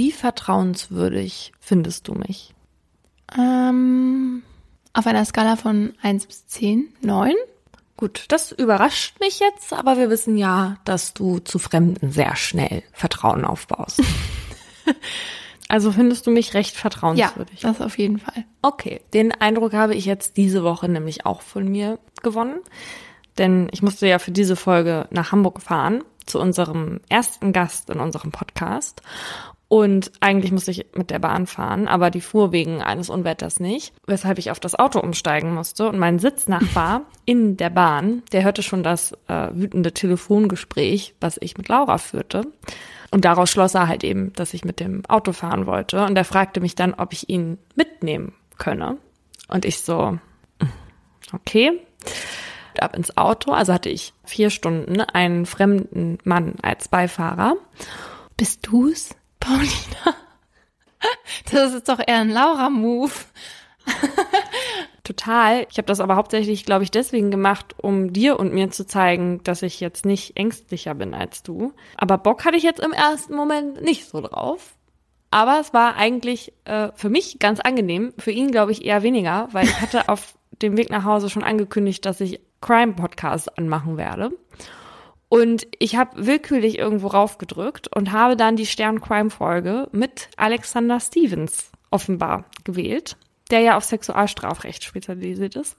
Wie vertrauenswürdig findest du mich? Ähm, auf einer Skala von 1 bis 10, 9. Gut, das überrascht mich jetzt, aber wir wissen ja, dass du zu Fremden sehr schnell Vertrauen aufbaust. also findest du mich recht vertrauenswürdig? Ja, das auf jeden Fall. Okay, den Eindruck habe ich jetzt diese Woche nämlich auch von mir gewonnen. Denn ich musste ja für diese Folge nach Hamburg fahren, zu unserem ersten Gast in unserem Podcast. Und eigentlich musste ich mit der Bahn fahren, aber die fuhr wegen eines Unwetters nicht, weshalb ich auf das Auto umsteigen musste. Und mein Sitznachbar in der Bahn, der hörte schon das äh, wütende Telefongespräch, was ich mit Laura führte. Und daraus schloss er halt eben, dass ich mit dem Auto fahren wollte. Und er fragte mich dann, ob ich ihn mitnehmen könne. Und ich so, okay. Ab ins Auto, also hatte ich vier Stunden einen fremden Mann als Beifahrer. Bist du's? Paulina. Das ist doch eher ein Laura-Move. Total. Ich habe das aber hauptsächlich, glaube ich, deswegen gemacht, um dir und mir zu zeigen, dass ich jetzt nicht ängstlicher bin als du. Aber Bock hatte ich jetzt im ersten Moment nicht so drauf. Aber es war eigentlich äh, für mich ganz angenehm, für ihn glaube ich eher weniger, weil ich hatte auf dem Weg nach Hause schon angekündigt, dass ich Crime-Podcasts anmachen werde. Und ich habe willkürlich irgendwo raufgedrückt und habe dann die Stern-Crime-Folge mit Alexander Stevens offenbar gewählt, der ja auf Sexualstrafrecht spezialisiert ist.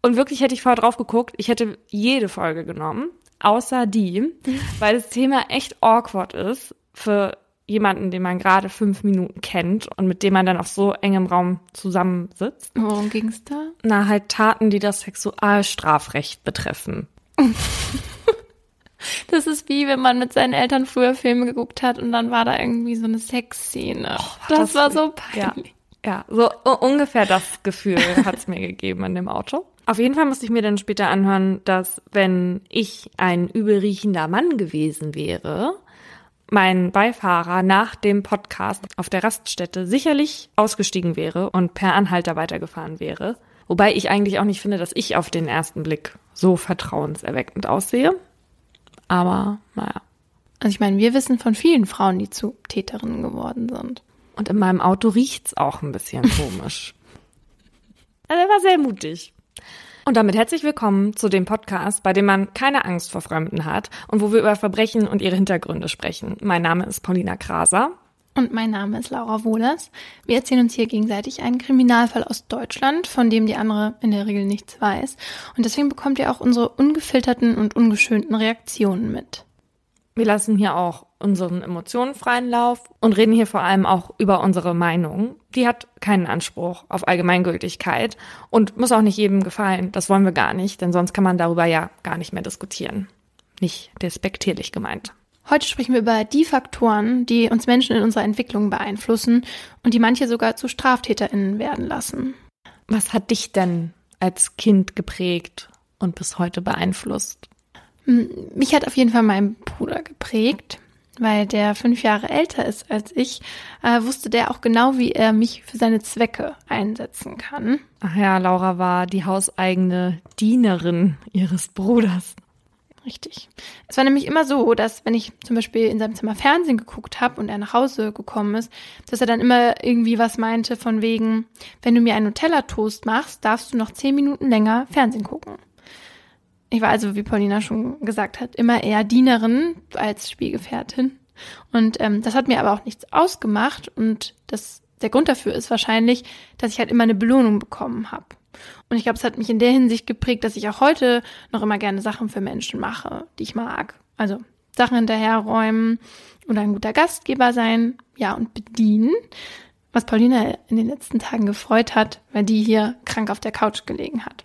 Und wirklich hätte ich vorher drauf geguckt, ich hätte jede Folge genommen, außer die, weil das Thema echt awkward ist für jemanden, den man gerade fünf Minuten kennt und mit dem man dann auf so engem Raum zusammensitzt. Worum ging's da? Na, halt Taten, die das Sexualstrafrecht betreffen. Das ist wie, wenn man mit seinen Eltern früher Filme geguckt hat und dann war da irgendwie so eine Sexszene. Oh, das, das, war so peinlich. Ja, ja so ungefähr das Gefühl hat's mir gegeben in dem Auto. Auf jeden Fall musste ich mir dann später anhören, dass wenn ich ein übelriechender Mann gewesen wäre, mein Beifahrer nach dem Podcast auf der Raststätte sicherlich ausgestiegen wäre und per Anhalter weitergefahren wäre. Wobei ich eigentlich auch nicht finde, dass ich auf den ersten Blick so vertrauenserweckend aussehe. Aber naja. Also ich meine, wir wissen von vielen Frauen, die zu Täterinnen geworden sind. Und in meinem Auto riecht's auch ein bisschen komisch. also er war sehr mutig. Und damit herzlich willkommen zu dem Podcast, bei dem man keine Angst vor Fremden hat und wo wir über Verbrechen und ihre Hintergründe sprechen. Mein Name ist Paulina Kraser. Und mein Name ist Laura Wohlers. Wir erzählen uns hier gegenseitig einen Kriminalfall aus Deutschland, von dem die andere in der Regel nichts weiß. Und deswegen bekommt ihr auch unsere ungefilterten und ungeschönten Reaktionen mit. Wir lassen hier auch unseren Emotionen freien Lauf und reden hier vor allem auch über unsere Meinung. Die hat keinen Anspruch auf Allgemeingültigkeit und muss auch nicht jedem gefallen. Das wollen wir gar nicht, denn sonst kann man darüber ja gar nicht mehr diskutieren. Nicht despektierlich gemeint. Heute sprechen wir über die Faktoren, die uns Menschen in unserer Entwicklung beeinflussen und die manche sogar zu StraftäterInnen werden lassen. Was hat dich denn als Kind geprägt und bis heute beeinflusst? Hm, mich hat auf jeden Fall mein Bruder geprägt, weil der fünf Jahre älter ist als ich, äh, wusste der auch genau, wie er mich für seine Zwecke einsetzen kann. Ach ja, Laura war die hauseigene Dienerin ihres Bruders. Richtig. Es war nämlich immer so, dass wenn ich zum Beispiel in seinem Zimmer Fernsehen geguckt habe und er nach Hause gekommen ist, dass er dann immer irgendwie was meinte von wegen, wenn du mir einen Nutella-Toast machst, darfst du noch zehn Minuten länger Fernsehen gucken. Ich war also, wie Paulina schon gesagt hat, immer eher Dienerin als Spielgefährtin. Und ähm, das hat mir aber auch nichts ausgemacht. Und das, der Grund dafür ist wahrscheinlich, dass ich halt immer eine Belohnung bekommen habe. Und ich glaube, es hat mich in der Hinsicht geprägt, dass ich auch heute noch immer gerne Sachen für Menschen mache, die ich mag. Also Sachen hinterherräumen oder ein guter Gastgeber sein, ja, und bedienen. Was Paulina in den letzten Tagen gefreut hat, weil die hier krank auf der Couch gelegen hat.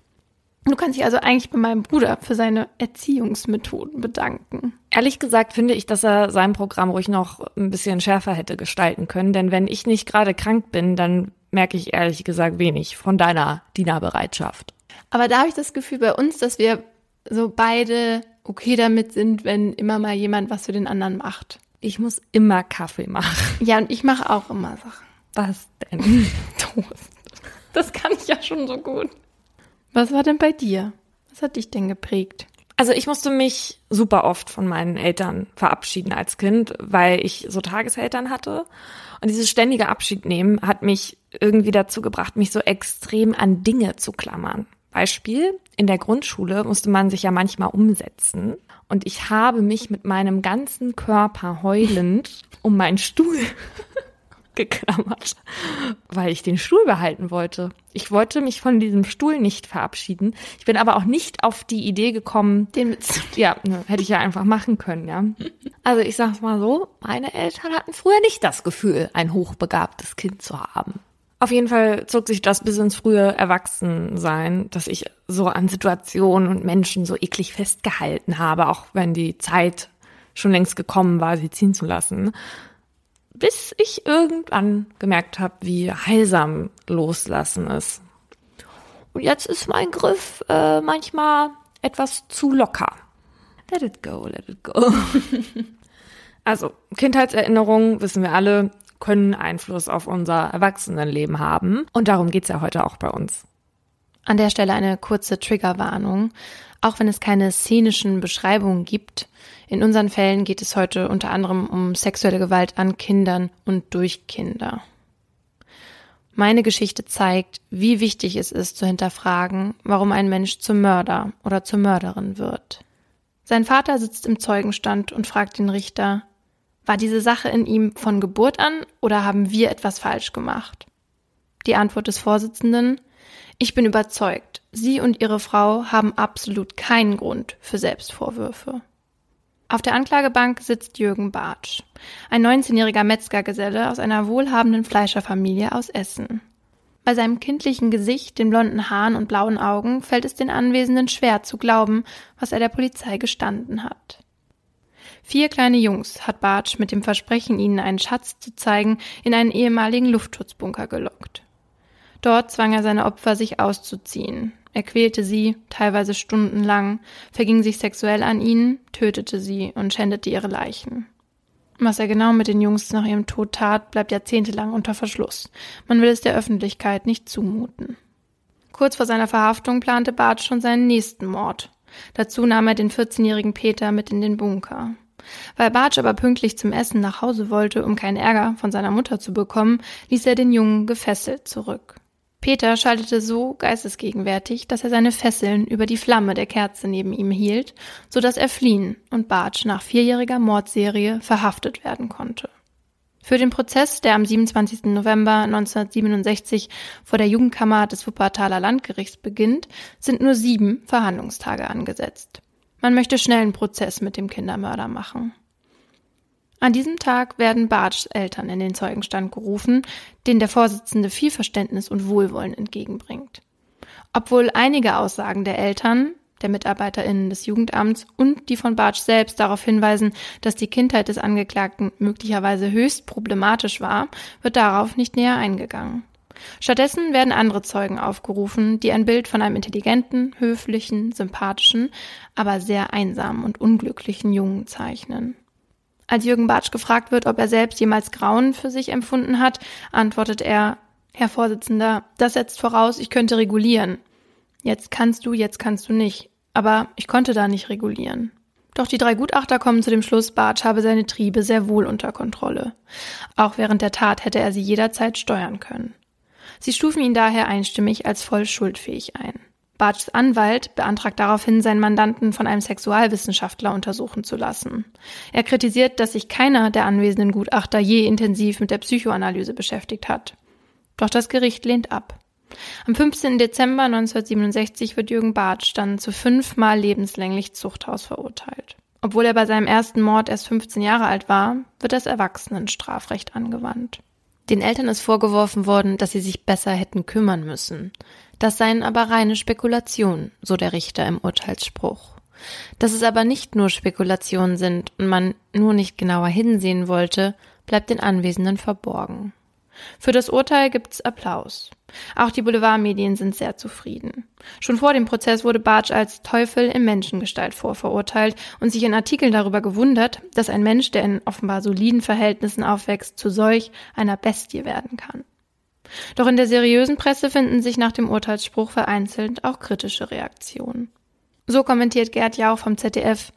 Du kannst dich also eigentlich bei meinem Bruder für seine Erziehungsmethoden bedanken. Ehrlich gesagt finde ich, dass er sein Programm ruhig noch ein bisschen schärfer hätte gestalten können, denn wenn ich nicht gerade krank bin, dann merke ich ehrlich gesagt wenig von deiner Dienerbereitschaft. Aber da habe ich das Gefühl bei uns, dass wir so beide okay damit sind, wenn immer mal jemand was für den anderen macht. Ich muss immer Kaffee machen. Ja, und ich mache auch immer Sachen. Was denn? Toast. Das kann ich ja schon so gut. Was war denn bei dir? Was hat dich denn geprägt? Also ich musste mich super oft von meinen Eltern verabschieden als Kind, weil ich so Tageseltern hatte. Und dieses ständige Abschiednehmen hat mich irgendwie dazu gebracht, mich so extrem an Dinge zu klammern. Beispiel, in der Grundschule musste man sich ja manchmal umsetzen. Und ich habe mich mit meinem ganzen Körper heulend um meinen Stuhl geklammert, weil ich den Stuhl behalten wollte. Ich wollte mich von diesem Stuhl nicht verabschieden. Ich bin aber auch nicht auf die Idee gekommen, den ja, ne, hätte ich ja einfach machen können, ja. Also ich sag's mal so, meine Eltern hatten früher nicht das Gefühl, ein hochbegabtes Kind zu haben. Auf jeden Fall zog sich das bis ins frühe Erwachsensein, dass ich so an Situationen und Menschen so eklig festgehalten habe, auch wenn die Zeit schon längst gekommen war, sie ziehen zu lassen bis ich irgendwann gemerkt habe, wie heilsam loslassen ist. Und jetzt ist mein Griff äh, manchmal etwas zu locker. Let it go, let it go. also, Kindheitserinnerungen, wissen wir alle, können Einfluss auf unser Erwachsenenleben haben. Und darum geht's ja heute auch bei uns. An der Stelle eine kurze Triggerwarnung. Auch wenn es keine szenischen Beschreibungen gibt, in unseren Fällen geht es heute unter anderem um sexuelle Gewalt an Kindern und durch Kinder. Meine Geschichte zeigt, wie wichtig es ist zu hinterfragen, warum ein Mensch zum Mörder oder zur Mörderin wird. Sein Vater sitzt im Zeugenstand und fragt den Richter, war diese Sache in ihm von Geburt an oder haben wir etwas falsch gemacht? Die Antwort des Vorsitzenden, ich bin überzeugt, Sie und Ihre Frau haben absolut keinen Grund für Selbstvorwürfe. Auf der Anklagebank sitzt Jürgen Bartsch, ein 19-jähriger Metzgergeselle aus einer wohlhabenden Fleischerfamilie aus Essen. Bei seinem kindlichen Gesicht, den blonden Haaren und blauen Augen fällt es den Anwesenden schwer zu glauben, was er der Polizei gestanden hat. Vier kleine Jungs hat Bartsch mit dem Versprechen, ihnen einen Schatz zu zeigen, in einen ehemaligen Luftschutzbunker gelockt. Dort zwang er seine Opfer, sich auszuziehen. Er quälte sie, teilweise stundenlang, verging sich sexuell an ihnen, tötete sie und schändete ihre Leichen. Was er genau mit den Jungs nach ihrem Tod tat, bleibt jahrzehntelang unter Verschluss. Man will es der Öffentlichkeit nicht zumuten. Kurz vor seiner Verhaftung plante Bart schon seinen nächsten Mord. Dazu nahm er den 14-jährigen Peter mit in den Bunker. Weil Bartsch aber pünktlich zum Essen nach Hause wollte, um keinen Ärger von seiner Mutter zu bekommen, ließ er den Jungen gefesselt zurück. Peter schaltete so geistesgegenwärtig, dass er seine Fesseln über die Flamme der Kerze neben ihm hielt, so dass er fliehen und Bartsch nach vierjähriger Mordserie verhaftet werden konnte. Für den Prozess, der am 27. November 1967 vor der Jugendkammer des Wuppertaler Landgerichts beginnt, sind nur sieben Verhandlungstage angesetzt. Man möchte schnell einen Prozess mit dem Kindermörder machen. An diesem Tag werden Bartschs Eltern in den Zeugenstand gerufen, den der Vorsitzende viel Verständnis und Wohlwollen entgegenbringt. Obwohl einige Aussagen der Eltern, der MitarbeiterInnen des Jugendamts und die von Bartsch selbst darauf hinweisen, dass die Kindheit des Angeklagten möglicherweise höchst problematisch war, wird darauf nicht näher eingegangen. Stattdessen werden andere Zeugen aufgerufen, die ein Bild von einem intelligenten, höflichen, sympathischen, aber sehr einsamen und unglücklichen Jungen zeichnen. Als Jürgen Bartsch gefragt wird, ob er selbst jemals Grauen für sich empfunden hat, antwortet er, Herr Vorsitzender, das setzt voraus, ich könnte regulieren. Jetzt kannst du, jetzt kannst du nicht. Aber ich konnte da nicht regulieren. Doch die drei Gutachter kommen zu dem Schluss, Bartsch habe seine Triebe sehr wohl unter Kontrolle. Auch während der Tat hätte er sie jederzeit steuern können. Sie stufen ihn daher einstimmig als voll schuldfähig ein. Bartschs Anwalt beantragt daraufhin, seinen Mandanten von einem Sexualwissenschaftler untersuchen zu lassen. Er kritisiert, dass sich keiner der anwesenden Gutachter je intensiv mit der Psychoanalyse beschäftigt hat. Doch das Gericht lehnt ab. Am 15. Dezember 1967 wird Jürgen Bartsch dann zu fünfmal lebenslänglich Zuchthaus verurteilt. Obwohl er bei seinem ersten Mord erst 15 Jahre alt war, wird das Erwachsenenstrafrecht angewandt. Den Eltern ist vorgeworfen worden, dass sie sich besser hätten kümmern müssen. Das seien aber reine Spekulationen, so der Richter im Urteilsspruch. Dass es aber nicht nur Spekulationen sind und man nur nicht genauer hinsehen wollte, bleibt den Anwesenden verborgen. Für das Urteil gibt's Applaus. Auch die Boulevardmedien sind sehr zufrieden. Schon vor dem Prozess wurde Bartsch als Teufel in Menschengestalt vorverurteilt und sich in Artikeln darüber gewundert, dass ein Mensch, der in offenbar soliden Verhältnissen aufwächst, zu solch einer Bestie werden kann. Doch in der seriösen Presse finden sich nach dem Urteilsspruch vereinzelt auch kritische Reaktionen. So kommentiert Gerd Jauch vom ZDF,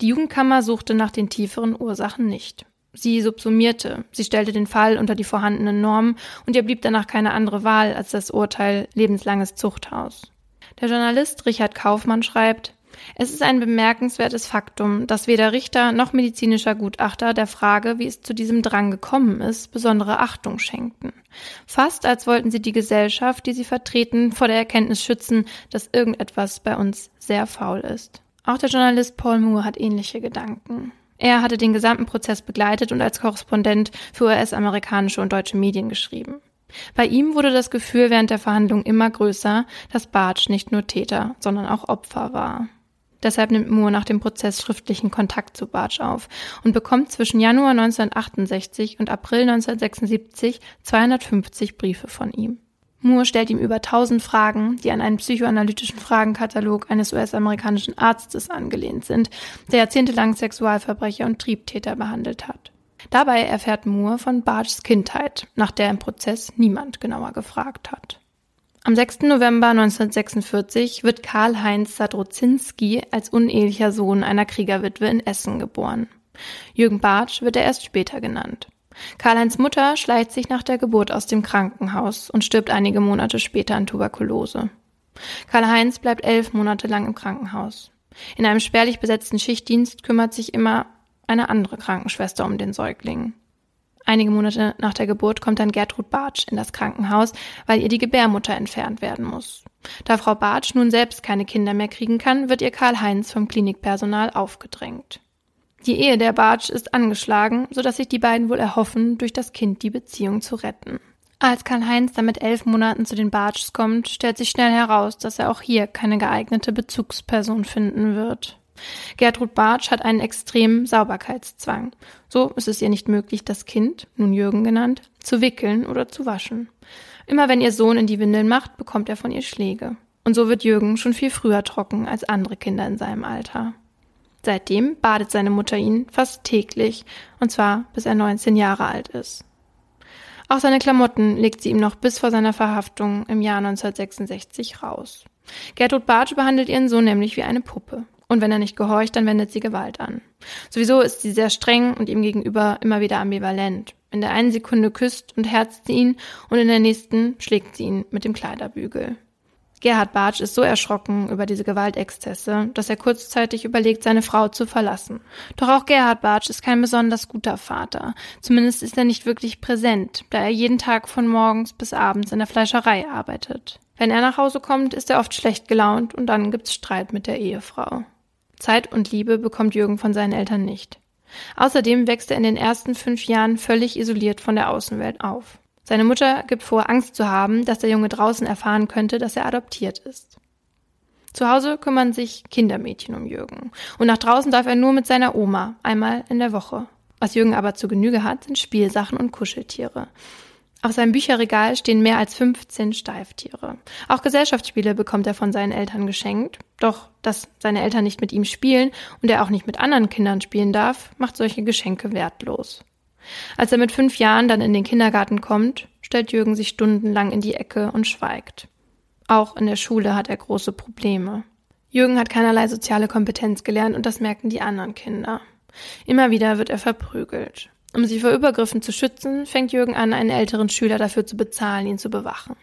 die Jugendkammer suchte nach den tieferen Ursachen nicht. Sie subsumierte, sie stellte den Fall unter die vorhandenen Normen und ihr blieb danach keine andere Wahl als das Urteil lebenslanges Zuchthaus. Der Journalist Richard Kaufmann schreibt, es ist ein bemerkenswertes Faktum, dass weder Richter noch medizinischer Gutachter der Frage, wie es zu diesem Drang gekommen ist, besondere Achtung schenkten. Fast als wollten sie die Gesellschaft, die sie vertreten, vor der Erkenntnis schützen, dass irgendetwas bei uns sehr faul ist. Auch der Journalist Paul Moore hat ähnliche Gedanken. Er hatte den gesamten Prozess begleitet und als Korrespondent für US-amerikanische und deutsche Medien geschrieben. Bei ihm wurde das Gefühl während der Verhandlung immer größer, dass Bartsch nicht nur Täter, sondern auch Opfer war. Deshalb nimmt Moore nach dem Prozess schriftlichen Kontakt zu Bartsch auf und bekommt zwischen Januar 1968 und April 1976 250 Briefe von ihm. Moore stellt ihm über 1000 Fragen, die an einen psychoanalytischen Fragenkatalog eines US-amerikanischen Arztes angelehnt sind, der jahrzehntelang Sexualverbrecher und Triebtäter behandelt hat. Dabei erfährt Moore von Bartschs Kindheit, nach der im Prozess niemand genauer gefragt hat. Am 6. November 1946 wird Karl-Heinz Sadrozinski als unehelicher Sohn einer Kriegerwitwe in Essen geboren. Jürgen Bartsch wird er erst später genannt. Karl-Heinz Mutter schleicht sich nach der Geburt aus dem Krankenhaus und stirbt einige Monate später an Tuberkulose. Karl-Heinz bleibt elf Monate lang im Krankenhaus. In einem spärlich besetzten Schichtdienst kümmert sich immer eine andere Krankenschwester um den Säugling. Einige Monate nach der Geburt kommt dann Gertrud Bartsch in das Krankenhaus, weil ihr die Gebärmutter entfernt werden muss. Da Frau Bartsch nun selbst keine Kinder mehr kriegen kann, wird ihr Karl-Heinz vom Klinikpersonal aufgedrängt. Die Ehe der Bartsch ist angeschlagen, sodass sich die beiden wohl erhoffen, durch das Kind die Beziehung zu retten. Als Karl-Heinz dann mit elf Monaten zu den Bartschs kommt, stellt sich schnell heraus, dass er auch hier keine geeignete Bezugsperson finden wird. Gertrud Bartsch hat einen extremen Sauberkeitszwang. So ist es ihr nicht möglich, das Kind, nun Jürgen genannt, zu wickeln oder zu waschen. Immer wenn ihr Sohn in die Windeln macht, bekommt er von ihr Schläge. Und so wird Jürgen schon viel früher trocken als andere Kinder in seinem Alter. Seitdem badet seine Mutter ihn fast täglich, und zwar bis er 19 Jahre alt ist. Auch seine Klamotten legt sie ihm noch bis vor seiner Verhaftung im Jahr 1966 raus. Gertrud Bartsch behandelt ihren Sohn nämlich wie eine Puppe. Und wenn er nicht gehorcht, dann wendet sie Gewalt an. Sowieso ist sie sehr streng und ihm gegenüber immer wieder ambivalent. In der einen Sekunde küsst und herzt sie ihn und in der nächsten schlägt sie ihn mit dem Kleiderbügel. Gerhard Bartsch ist so erschrocken über diese Gewaltexzesse, dass er kurzzeitig überlegt, seine Frau zu verlassen. Doch auch Gerhard Bartsch ist kein besonders guter Vater. Zumindest ist er nicht wirklich präsent, da er jeden Tag von morgens bis abends in der Fleischerei arbeitet. Wenn er nach Hause kommt, ist er oft schlecht gelaunt und dann gibt's Streit mit der Ehefrau. Zeit und Liebe bekommt Jürgen von seinen Eltern nicht. Außerdem wächst er in den ersten fünf Jahren völlig isoliert von der Außenwelt auf. Seine Mutter gibt vor, Angst zu haben, dass der Junge draußen erfahren könnte, dass er adoptiert ist. Zu Hause kümmern sich Kindermädchen um Jürgen. Und nach draußen darf er nur mit seiner Oma, einmal in der Woche. Was Jürgen aber zu Genüge hat, sind Spielsachen und Kuscheltiere. Auf seinem Bücherregal stehen mehr als 15 Steiftiere. Auch Gesellschaftsspiele bekommt er von seinen Eltern geschenkt. Doch, dass seine Eltern nicht mit ihm spielen und er auch nicht mit anderen Kindern spielen darf, macht solche Geschenke wertlos. Als er mit fünf Jahren dann in den Kindergarten kommt, stellt Jürgen sich stundenlang in die Ecke und schweigt. Auch in der Schule hat er große Probleme. Jürgen hat keinerlei soziale Kompetenz gelernt und das merken die anderen Kinder. Immer wieder wird er verprügelt. Um sie vor Übergriffen zu schützen, fängt Jürgen an, einen älteren Schüler dafür zu bezahlen, ihn zu bewachen.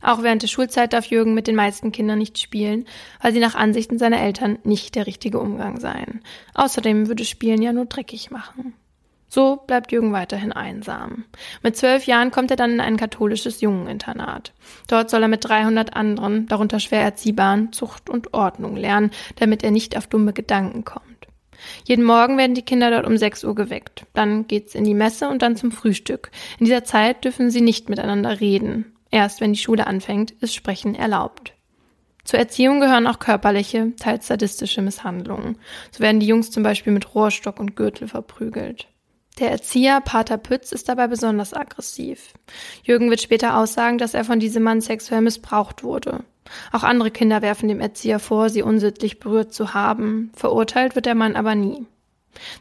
Auch während der Schulzeit darf Jürgen mit den meisten Kindern nicht spielen, weil sie nach Ansichten seiner Eltern nicht der richtige Umgang seien. Außerdem würde Spielen ja nur dreckig machen. So bleibt Jürgen weiterhin einsam. Mit zwölf Jahren kommt er dann in ein katholisches Jungeninternat. Dort soll er mit 300 anderen, darunter schwer erziehbaren, Zucht und Ordnung lernen, damit er nicht auf dumme Gedanken kommt. Jeden Morgen werden die Kinder dort um 6 Uhr geweckt. Dann geht's in die Messe und dann zum Frühstück. In dieser Zeit dürfen sie nicht miteinander reden. Erst wenn die Schule anfängt, ist Sprechen erlaubt. Zur Erziehung gehören auch körperliche, teils sadistische Misshandlungen. So werden die Jungs zum Beispiel mit Rohrstock und Gürtel verprügelt. Der Erzieher Pater Pütz ist dabei besonders aggressiv. Jürgen wird später aussagen, dass er von diesem Mann sexuell missbraucht wurde. Auch andere Kinder werfen dem Erzieher vor, sie unsittlich berührt zu haben. Verurteilt wird der Mann aber nie.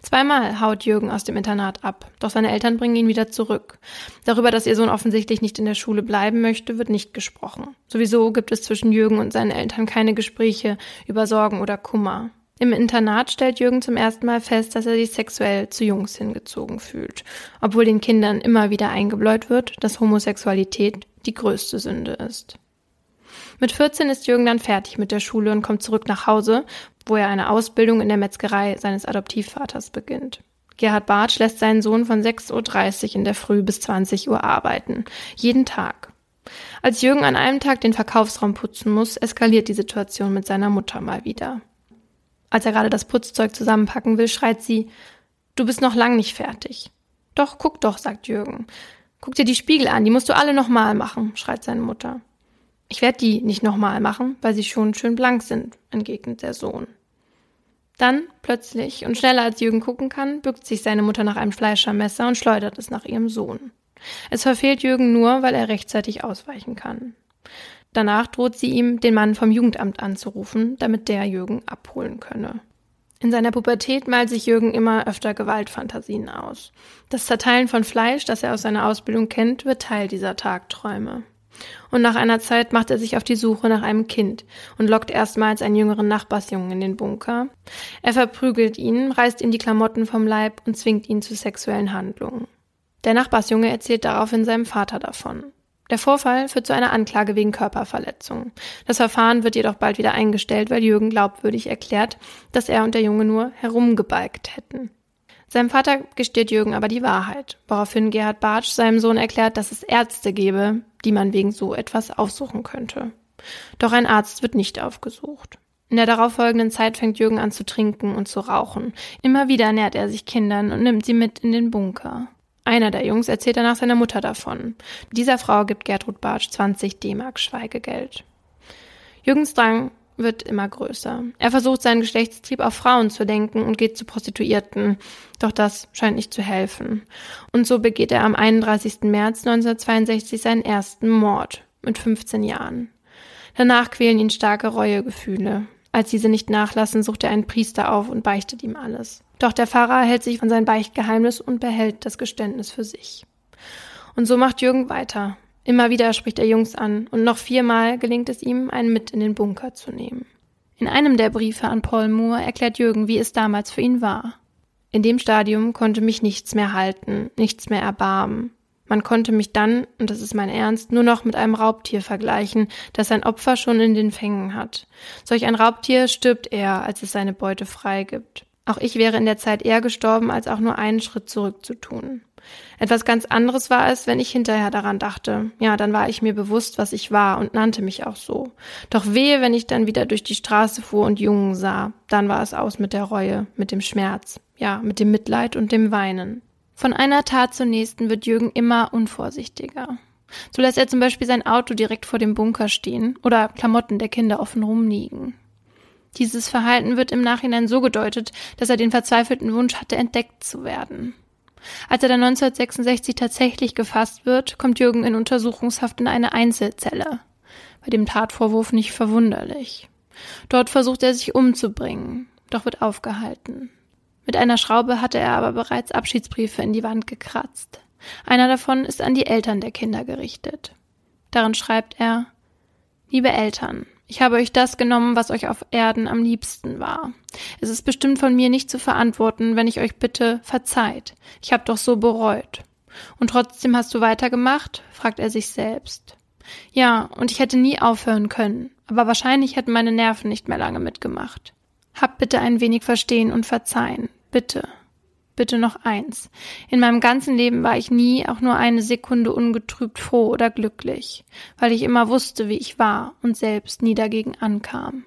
Zweimal haut Jürgen aus dem Internat ab, doch seine Eltern bringen ihn wieder zurück. Darüber, dass ihr Sohn offensichtlich nicht in der Schule bleiben möchte, wird nicht gesprochen. Sowieso gibt es zwischen Jürgen und seinen Eltern keine Gespräche über Sorgen oder Kummer. Im Internat stellt Jürgen zum ersten Mal fest, dass er sich sexuell zu Jungs hingezogen fühlt, obwohl den Kindern immer wieder eingebläut wird, dass Homosexualität die größte Sünde ist. Mit 14 ist Jürgen dann fertig mit der Schule und kommt zurück nach Hause, wo er eine Ausbildung in der Metzgerei seines Adoptivvaters beginnt. Gerhard Bartsch lässt seinen Sohn von 6.30 Uhr in der Früh bis 20 Uhr arbeiten. Jeden Tag. Als Jürgen an einem Tag den Verkaufsraum putzen muss, eskaliert die Situation mit seiner Mutter mal wieder. Als er gerade das Putzzeug zusammenpacken will, schreit sie, Du bist noch lang nicht fertig. Doch, guck doch, sagt Jürgen. Guck dir die Spiegel an, die musst du alle nochmal machen, schreit seine Mutter. Ich werde die nicht nochmal machen, weil sie schon schön blank sind, entgegnet der Sohn. Dann, plötzlich und schneller als Jürgen gucken kann, bückt sich seine Mutter nach einem Fleischermesser und schleudert es nach ihrem Sohn. Es verfehlt Jürgen nur, weil er rechtzeitig ausweichen kann. Danach droht sie ihm, den Mann vom Jugendamt anzurufen, damit der Jürgen abholen könne. In seiner Pubertät malt sich Jürgen immer öfter Gewaltfantasien aus. Das Zerteilen von Fleisch, das er aus seiner Ausbildung kennt, wird Teil dieser Tagträume. Und nach einer Zeit macht er sich auf die Suche nach einem Kind und lockt erstmals einen jüngeren Nachbarsjungen in den Bunker. Er verprügelt ihn, reißt ihm die Klamotten vom Leib und zwingt ihn zu sexuellen Handlungen. Der Nachbarsjunge erzählt daraufhin seinem Vater davon. Der Vorfall führt zu einer Anklage wegen Körperverletzung. Das Verfahren wird jedoch bald wieder eingestellt, weil Jürgen glaubwürdig erklärt, dass er und der Junge nur herumgebalgt hätten. Seinem Vater gesteht Jürgen aber die Wahrheit, woraufhin Gerhard Bartsch seinem Sohn erklärt, dass es Ärzte gebe, die man wegen so etwas aufsuchen könnte. Doch ein Arzt wird nicht aufgesucht. In der darauffolgenden Zeit fängt Jürgen an zu trinken und zu rauchen. Immer wieder nährt er sich Kindern und nimmt sie mit in den Bunker. Einer der Jungs erzählt danach seiner Mutter davon. Dieser Frau gibt Gertrud Bartsch 20 D-Mark Schweigegeld. Jürgens Drang wird immer größer. Er versucht seinen Geschlechtstrieb auf Frauen zu lenken und geht zu Prostituierten, doch das scheint nicht zu helfen. Und so begeht er am 31. März 1962 seinen ersten Mord mit 15 Jahren. Danach quälen ihn starke Reuegefühle. Als diese nicht nachlassen, sucht er einen Priester auf und beichtet ihm alles. Doch der Pfarrer hält sich von seinem Beichtgeheimnis und behält das Geständnis für sich. Und so macht Jürgen weiter. Immer wieder spricht er Jungs an und noch viermal gelingt es ihm, einen mit in den Bunker zu nehmen. In einem der Briefe an Paul Moore erklärt Jürgen, wie es damals für ihn war. In dem Stadium konnte mich nichts mehr halten, nichts mehr erbarmen. Man konnte mich dann, und das ist mein Ernst, nur noch mit einem Raubtier vergleichen, das sein Opfer schon in den Fängen hat. Solch ein Raubtier stirbt eher, als es seine Beute freigibt. Auch ich wäre in der Zeit eher gestorben, als auch nur einen Schritt zurück zu tun. Etwas ganz anderes war es, wenn ich hinterher daran dachte. Ja, dann war ich mir bewusst, was ich war und nannte mich auch so. Doch wehe, wenn ich dann wieder durch die Straße fuhr und Jungen sah. Dann war es aus mit der Reue, mit dem Schmerz, ja, mit dem Mitleid und dem Weinen. Von einer Tat zur nächsten wird Jürgen immer unvorsichtiger. So lässt er zum Beispiel sein Auto direkt vor dem Bunker stehen oder Klamotten der Kinder offen rumliegen. Dieses Verhalten wird im Nachhinein so gedeutet, dass er den verzweifelten Wunsch hatte, entdeckt zu werden. Als er dann 1966 tatsächlich gefasst wird, kommt Jürgen in Untersuchungshaft in eine Einzelzelle. Bei dem Tatvorwurf nicht verwunderlich. Dort versucht er sich umzubringen, doch wird aufgehalten. Mit einer Schraube hatte er aber bereits Abschiedsbriefe in die Wand gekratzt. Einer davon ist an die Eltern der Kinder gerichtet. Darin schreibt er Liebe Eltern, ich habe euch das genommen, was euch auf Erden am liebsten war. Es ist bestimmt von mir nicht zu verantworten, wenn ich euch bitte, verzeiht. Ich habe doch so bereut. Und trotzdem hast du weitergemacht? fragt er sich selbst. Ja, und ich hätte nie aufhören können, aber wahrscheinlich hätten meine Nerven nicht mehr lange mitgemacht. Habt bitte ein wenig Verstehen und Verzeihen. Bitte bitte noch eins. In meinem ganzen Leben war ich nie auch nur eine Sekunde ungetrübt froh oder glücklich, weil ich immer wusste, wie ich war und selbst nie dagegen ankam.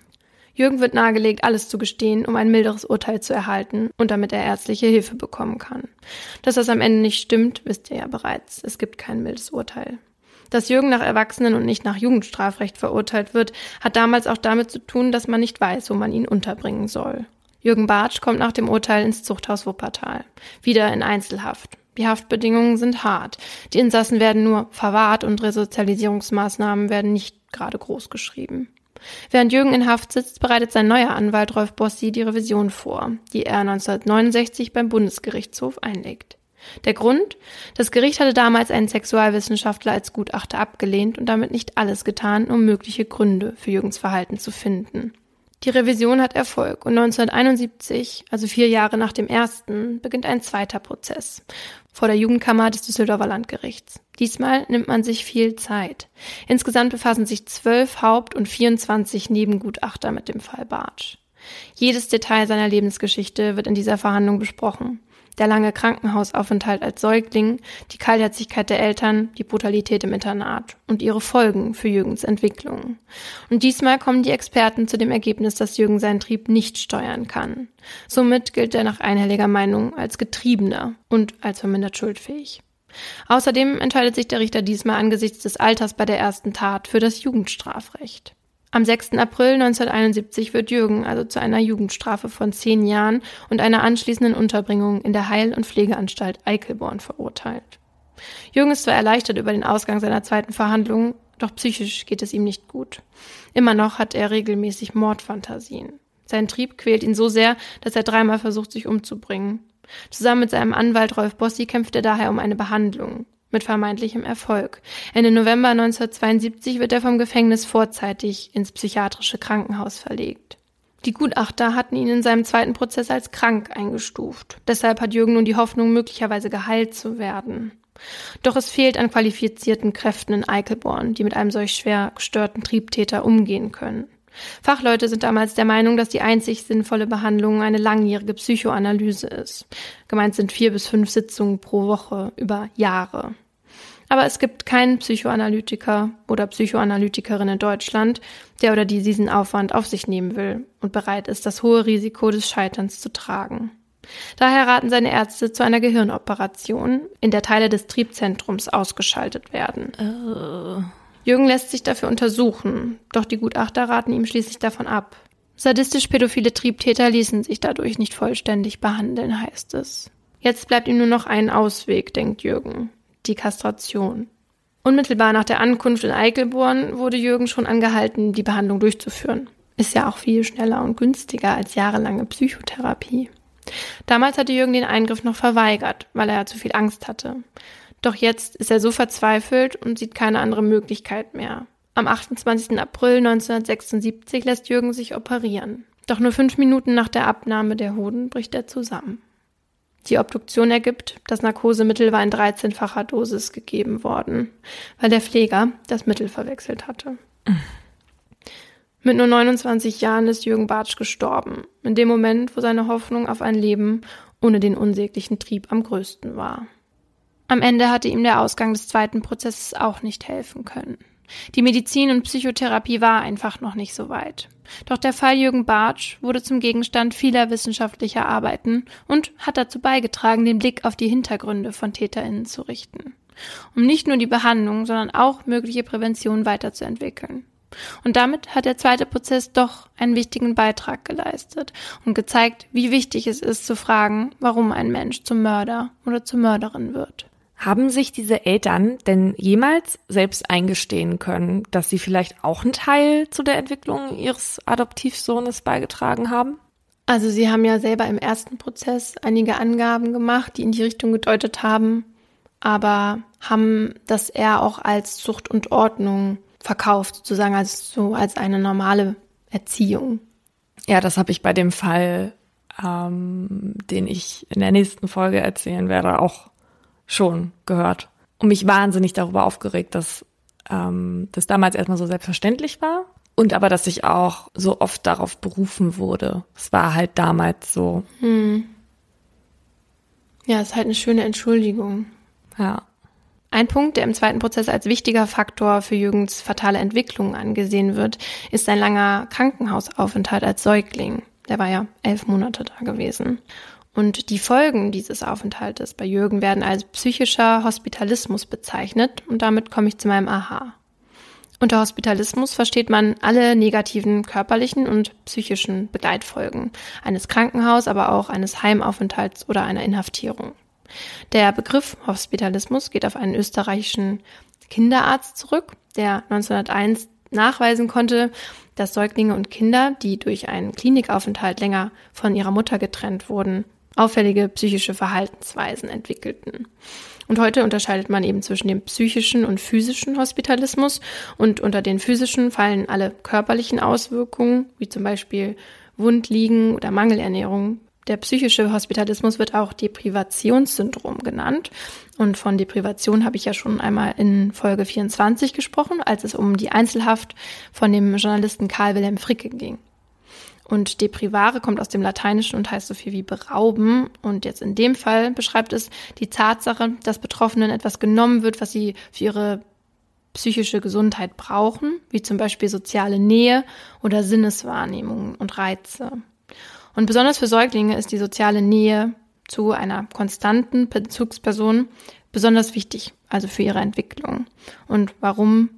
Jürgen wird nahegelegt, alles zu gestehen, um ein milderes Urteil zu erhalten und damit er ärztliche Hilfe bekommen kann. Dass das am Ende nicht stimmt, wisst ihr ja bereits. Es gibt kein mildes Urteil. Dass Jürgen nach Erwachsenen und nicht nach Jugendstrafrecht verurteilt wird, hat damals auch damit zu tun, dass man nicht weiß, wo man ihn unterbringen soll. Jürgen Bartsch kommt nach dem Urteil ins Zuchthaus Wuppertal. Wieder in Einzelhaft. Die Haftbedingungen sind hart. Die Insassen werden nur verwahrt und Resozialisierungsmaßnahmen werden nicht gerade groß geschrieben. Während Jürgen in Haft sitzt, bereitet sein neuer Anwalt Rolf Bossi die Revision vor, die er 1969 beim Bundesgerichtshof einlegt. Der Grund? Das Gericht hatte damals einen Sexualwissenschaftler als Gutachter abgelehnt und damit nicht alles getan, um mögliche Gründe für Jürgens Verhalten zu finden. Die Revision hat Erfolg und 1971, also vier Jahre nach dem ersten, beginnt ein zweiter Prozess vor der Jugendkammer des Düsseldorfer Landgerichts. Diesmal nimmt man sich viel Zeit. Insgesamt befassen sich zwölf Haupt- und 24 Nebengutachter mit dem Fall Bartsch. Jedes Detail seiner Lebensgeschichte wird in dieser Verhandlung besprochen der lange Krankenhausaufenthalt als Säugling, die Kaltherzigkeit der Eltern, die Brutalität im Internat und ihre Folgen für Jürgens Entwicklung. Und diesmal kommen die Experten zu dem Ergebnis, dass Jürgen seinen Trieb nicht steuern kann. Somit gilt er nach einhelliger Meinung als Getriebener und als vermindert schuldfähig. Außerdem entscheidet sich der Richter diesmal angesichts des Alters bei der ersten Tat für das Jugendstrafrecht. Am 6. April 1971 wird Jürgen also zu einer Jugendstrafe von zehn Jahren und einer anschließenden Unterbringung in der Heil- und Pflegeanstalt Eichelborn verurteilt. Jürgen ist zwar erleichtert über den Ausgang seiner zweiten Verhandlung, doch psychisch geht es ihm nicht gut. Immer noch hat er regelmäßig Mordfantasien. Sein Trieb quält ihn so sehr, dass er dreimal versucht, sich umzubringen. Zusammen mit seinem Anwalt Rolf Bossi kämpft er daher um eine Behandlung mit vermeintlichem Erfolg. Ende November 1972 wird er vom Gefängnis vorzeitig ins psychiatrische Krankenhaus verlegt. Die Gutachter hatten ihn in seinem zweiten Prozess als krank eingestuft. Deshalb hat Jürgen nun die Hoffnung, möglicherweise geheilt zu werden. Doch es fehlt an qualifizierten Kräften in Eichelborn, die mit einem solch schwer gestörten Triebtäter umgehen können. Fachleute sind damals der Meinung, dass die einzig sinnvolle Behandlung eine langjährige Psychoanalyse ist. Gemeint sind vier bis fünf Sitzungen pro Woche über Jahre. Aber es gibt keinen Psychoanalytiker oder Psychoanalytikerin in Deutschland, der oder die diesen Aufwand auf sich nehmen will und bereit ist, das hohe Risiko des Scheiterns zu tragen. Daher raten seine Ärzte zu einer Gehirnoperation, in der Teile des Triebzentrums ausgeschaltet werden. Uh. Jürgen lässt sich dafür untersuchen, doch die Gutachter raten ihm schließlich davon ab. Sadistisch-pädophile Triebtäter ließen sich dadurch nicht vollständig behandeln, heißt es. Jetzt bleibt ihm nur noch ein Ausweg, denkt Jürgen die Kastration. Unmittelbar nach der Ankunft in Eichelborn wurde Jürgen schon angehalten, die Behandlung durchzuführen. Ist ja auch viel schneller und günstiger als jahrelange Psychotherapie. Damals hatte Jürgen den Eingriff noch verweigert, weil er zu viel Angst hatte. Doch jetzt ist er so verzweifelt und sieht keine andere Möglichkeit mehr. Am 28. April 1976 lässt Jürgen sich operieren. Doch nur fünf Minuten nach der Abnahme der Hoden bricht er zusammen. Die Obduktion ergibt, das Narkosemittel war in 13-facher Dosis gegeben worden, weil der Pfleger das Mittel verwechselt hatte. Mit nur 29 Jahren ist Jürgen Bartsch gestorben, in dem Moment, wo seine Hoffnung auf ein Leben ohne den unsäglichen Trieb am größten war. Am Ende hatte ihm der Ausgang des zweiten Prozesses auch nicht helfen können. Die Medizin und Psychotherapie war einfach noch nicht so weit. Doch der Fall Jürgen Bartsch wurde zum Gegenstand vieler wissenschaftlicher Arbeiten und hat dazu beigetragen, den Blick auf die Hintergründe von TäterInnen zu richten. Um nicht nur die Behandlung, sondern auch mögliche Prävention weiterzuentwickeln. Und damit hat der zweite Prozess doch einen wichtigen Beitrag geleistet und gezeigt, wie wichtig es ist zu fragen, warum ein Mensch zum Mörder oder zur Mörderin wird. Haben sich diese Eltern denn jemals selbst eingestehen können, dass sie vielleicht auch einen Teil zu der Entwicklung ihres Adoptivsohnes beigetragen haben? Also sie haben ja selber im ersten Prozess einige Angaben gemacht, die in die Richtung gedeutet haben, aber haben das eher auch als Zucht und Ordnung verkauft, sozusagen als so als eine normale Erziehung. Ja, das habe ich bei dem Fall, ähm, den ich in der nächsten Folge erzählen werde, auch schon gehört und mich wahnsinnig darüber aufgeregt, dass ähm, das damals erstmal so selbstverständlich war und aber, dass ich auch so oft darauf berufen wurde. Es war halt damals so. Hm. Ja, ist halt eine schöne Entschuldigung. Ja. Ein Punkt, der im zweiten Prozess als wichtiger Faktor für Jürgens fatale Entwicklung angesehen wird, ist sein langer Krankenhausaufenthalt als Säugling. Der war ja elf Monate da gewesen. Und die Folgen dieses Aufenthaltes bei Jürgen werden als psychischer Hospitalismus bezeichnet und damit komme ich zu meinem Aha. Unter Hospitalismus versteht man alle negativen körperlichen und psychischen Begleitfolgen eines Krankenhaus, aber auch eines Heimaufenthalts oder einer Inhaftierung. Der Begriff Hospitalismus geht auf einen österreichischen Kinderarzt zurück, der 1901 nachweisen konnte, dass Säuglinge und Kinder, die durch einen Klinikaufenthalt länger von ihrer Mutter getrennt wurden, auffällige psychische Verhaltensweisen entwickelten. Und heute unterscheidet man eben zwischen dem psychischen und physischen Hospitalismus. Und unter den physischen fallen alle körperlichen Auswirkungen, wie zum Beispiel Wundliegen oder Mangelernährung. Der psychische Hospitalismus wird auch Deprivationssyndrom genannt. Und von Deprivation habe ich ja schon einmal in Folge 24 gesprochen, als es um die Einzelhaft von dem Journalisten Karl Wilhelm Fricke ging. Und deprivare kommt aus dem Lateinischen und heißt so viel wie berauben. Und jetzt in dem Fall beschreibt es die Tatsache, dass Betroffenen etwas genommen wird, was sie für ihre psychische Gesundheit brauchen, wie zum Beispiel soziale Nähe oder Sinneswahrnehmungen und Reize. Und besonders für Säuglinge ist die soziale Nähe zu einer konstanten Bezugsperson besonders wichtig, also für ihre Entwicklung. Und warum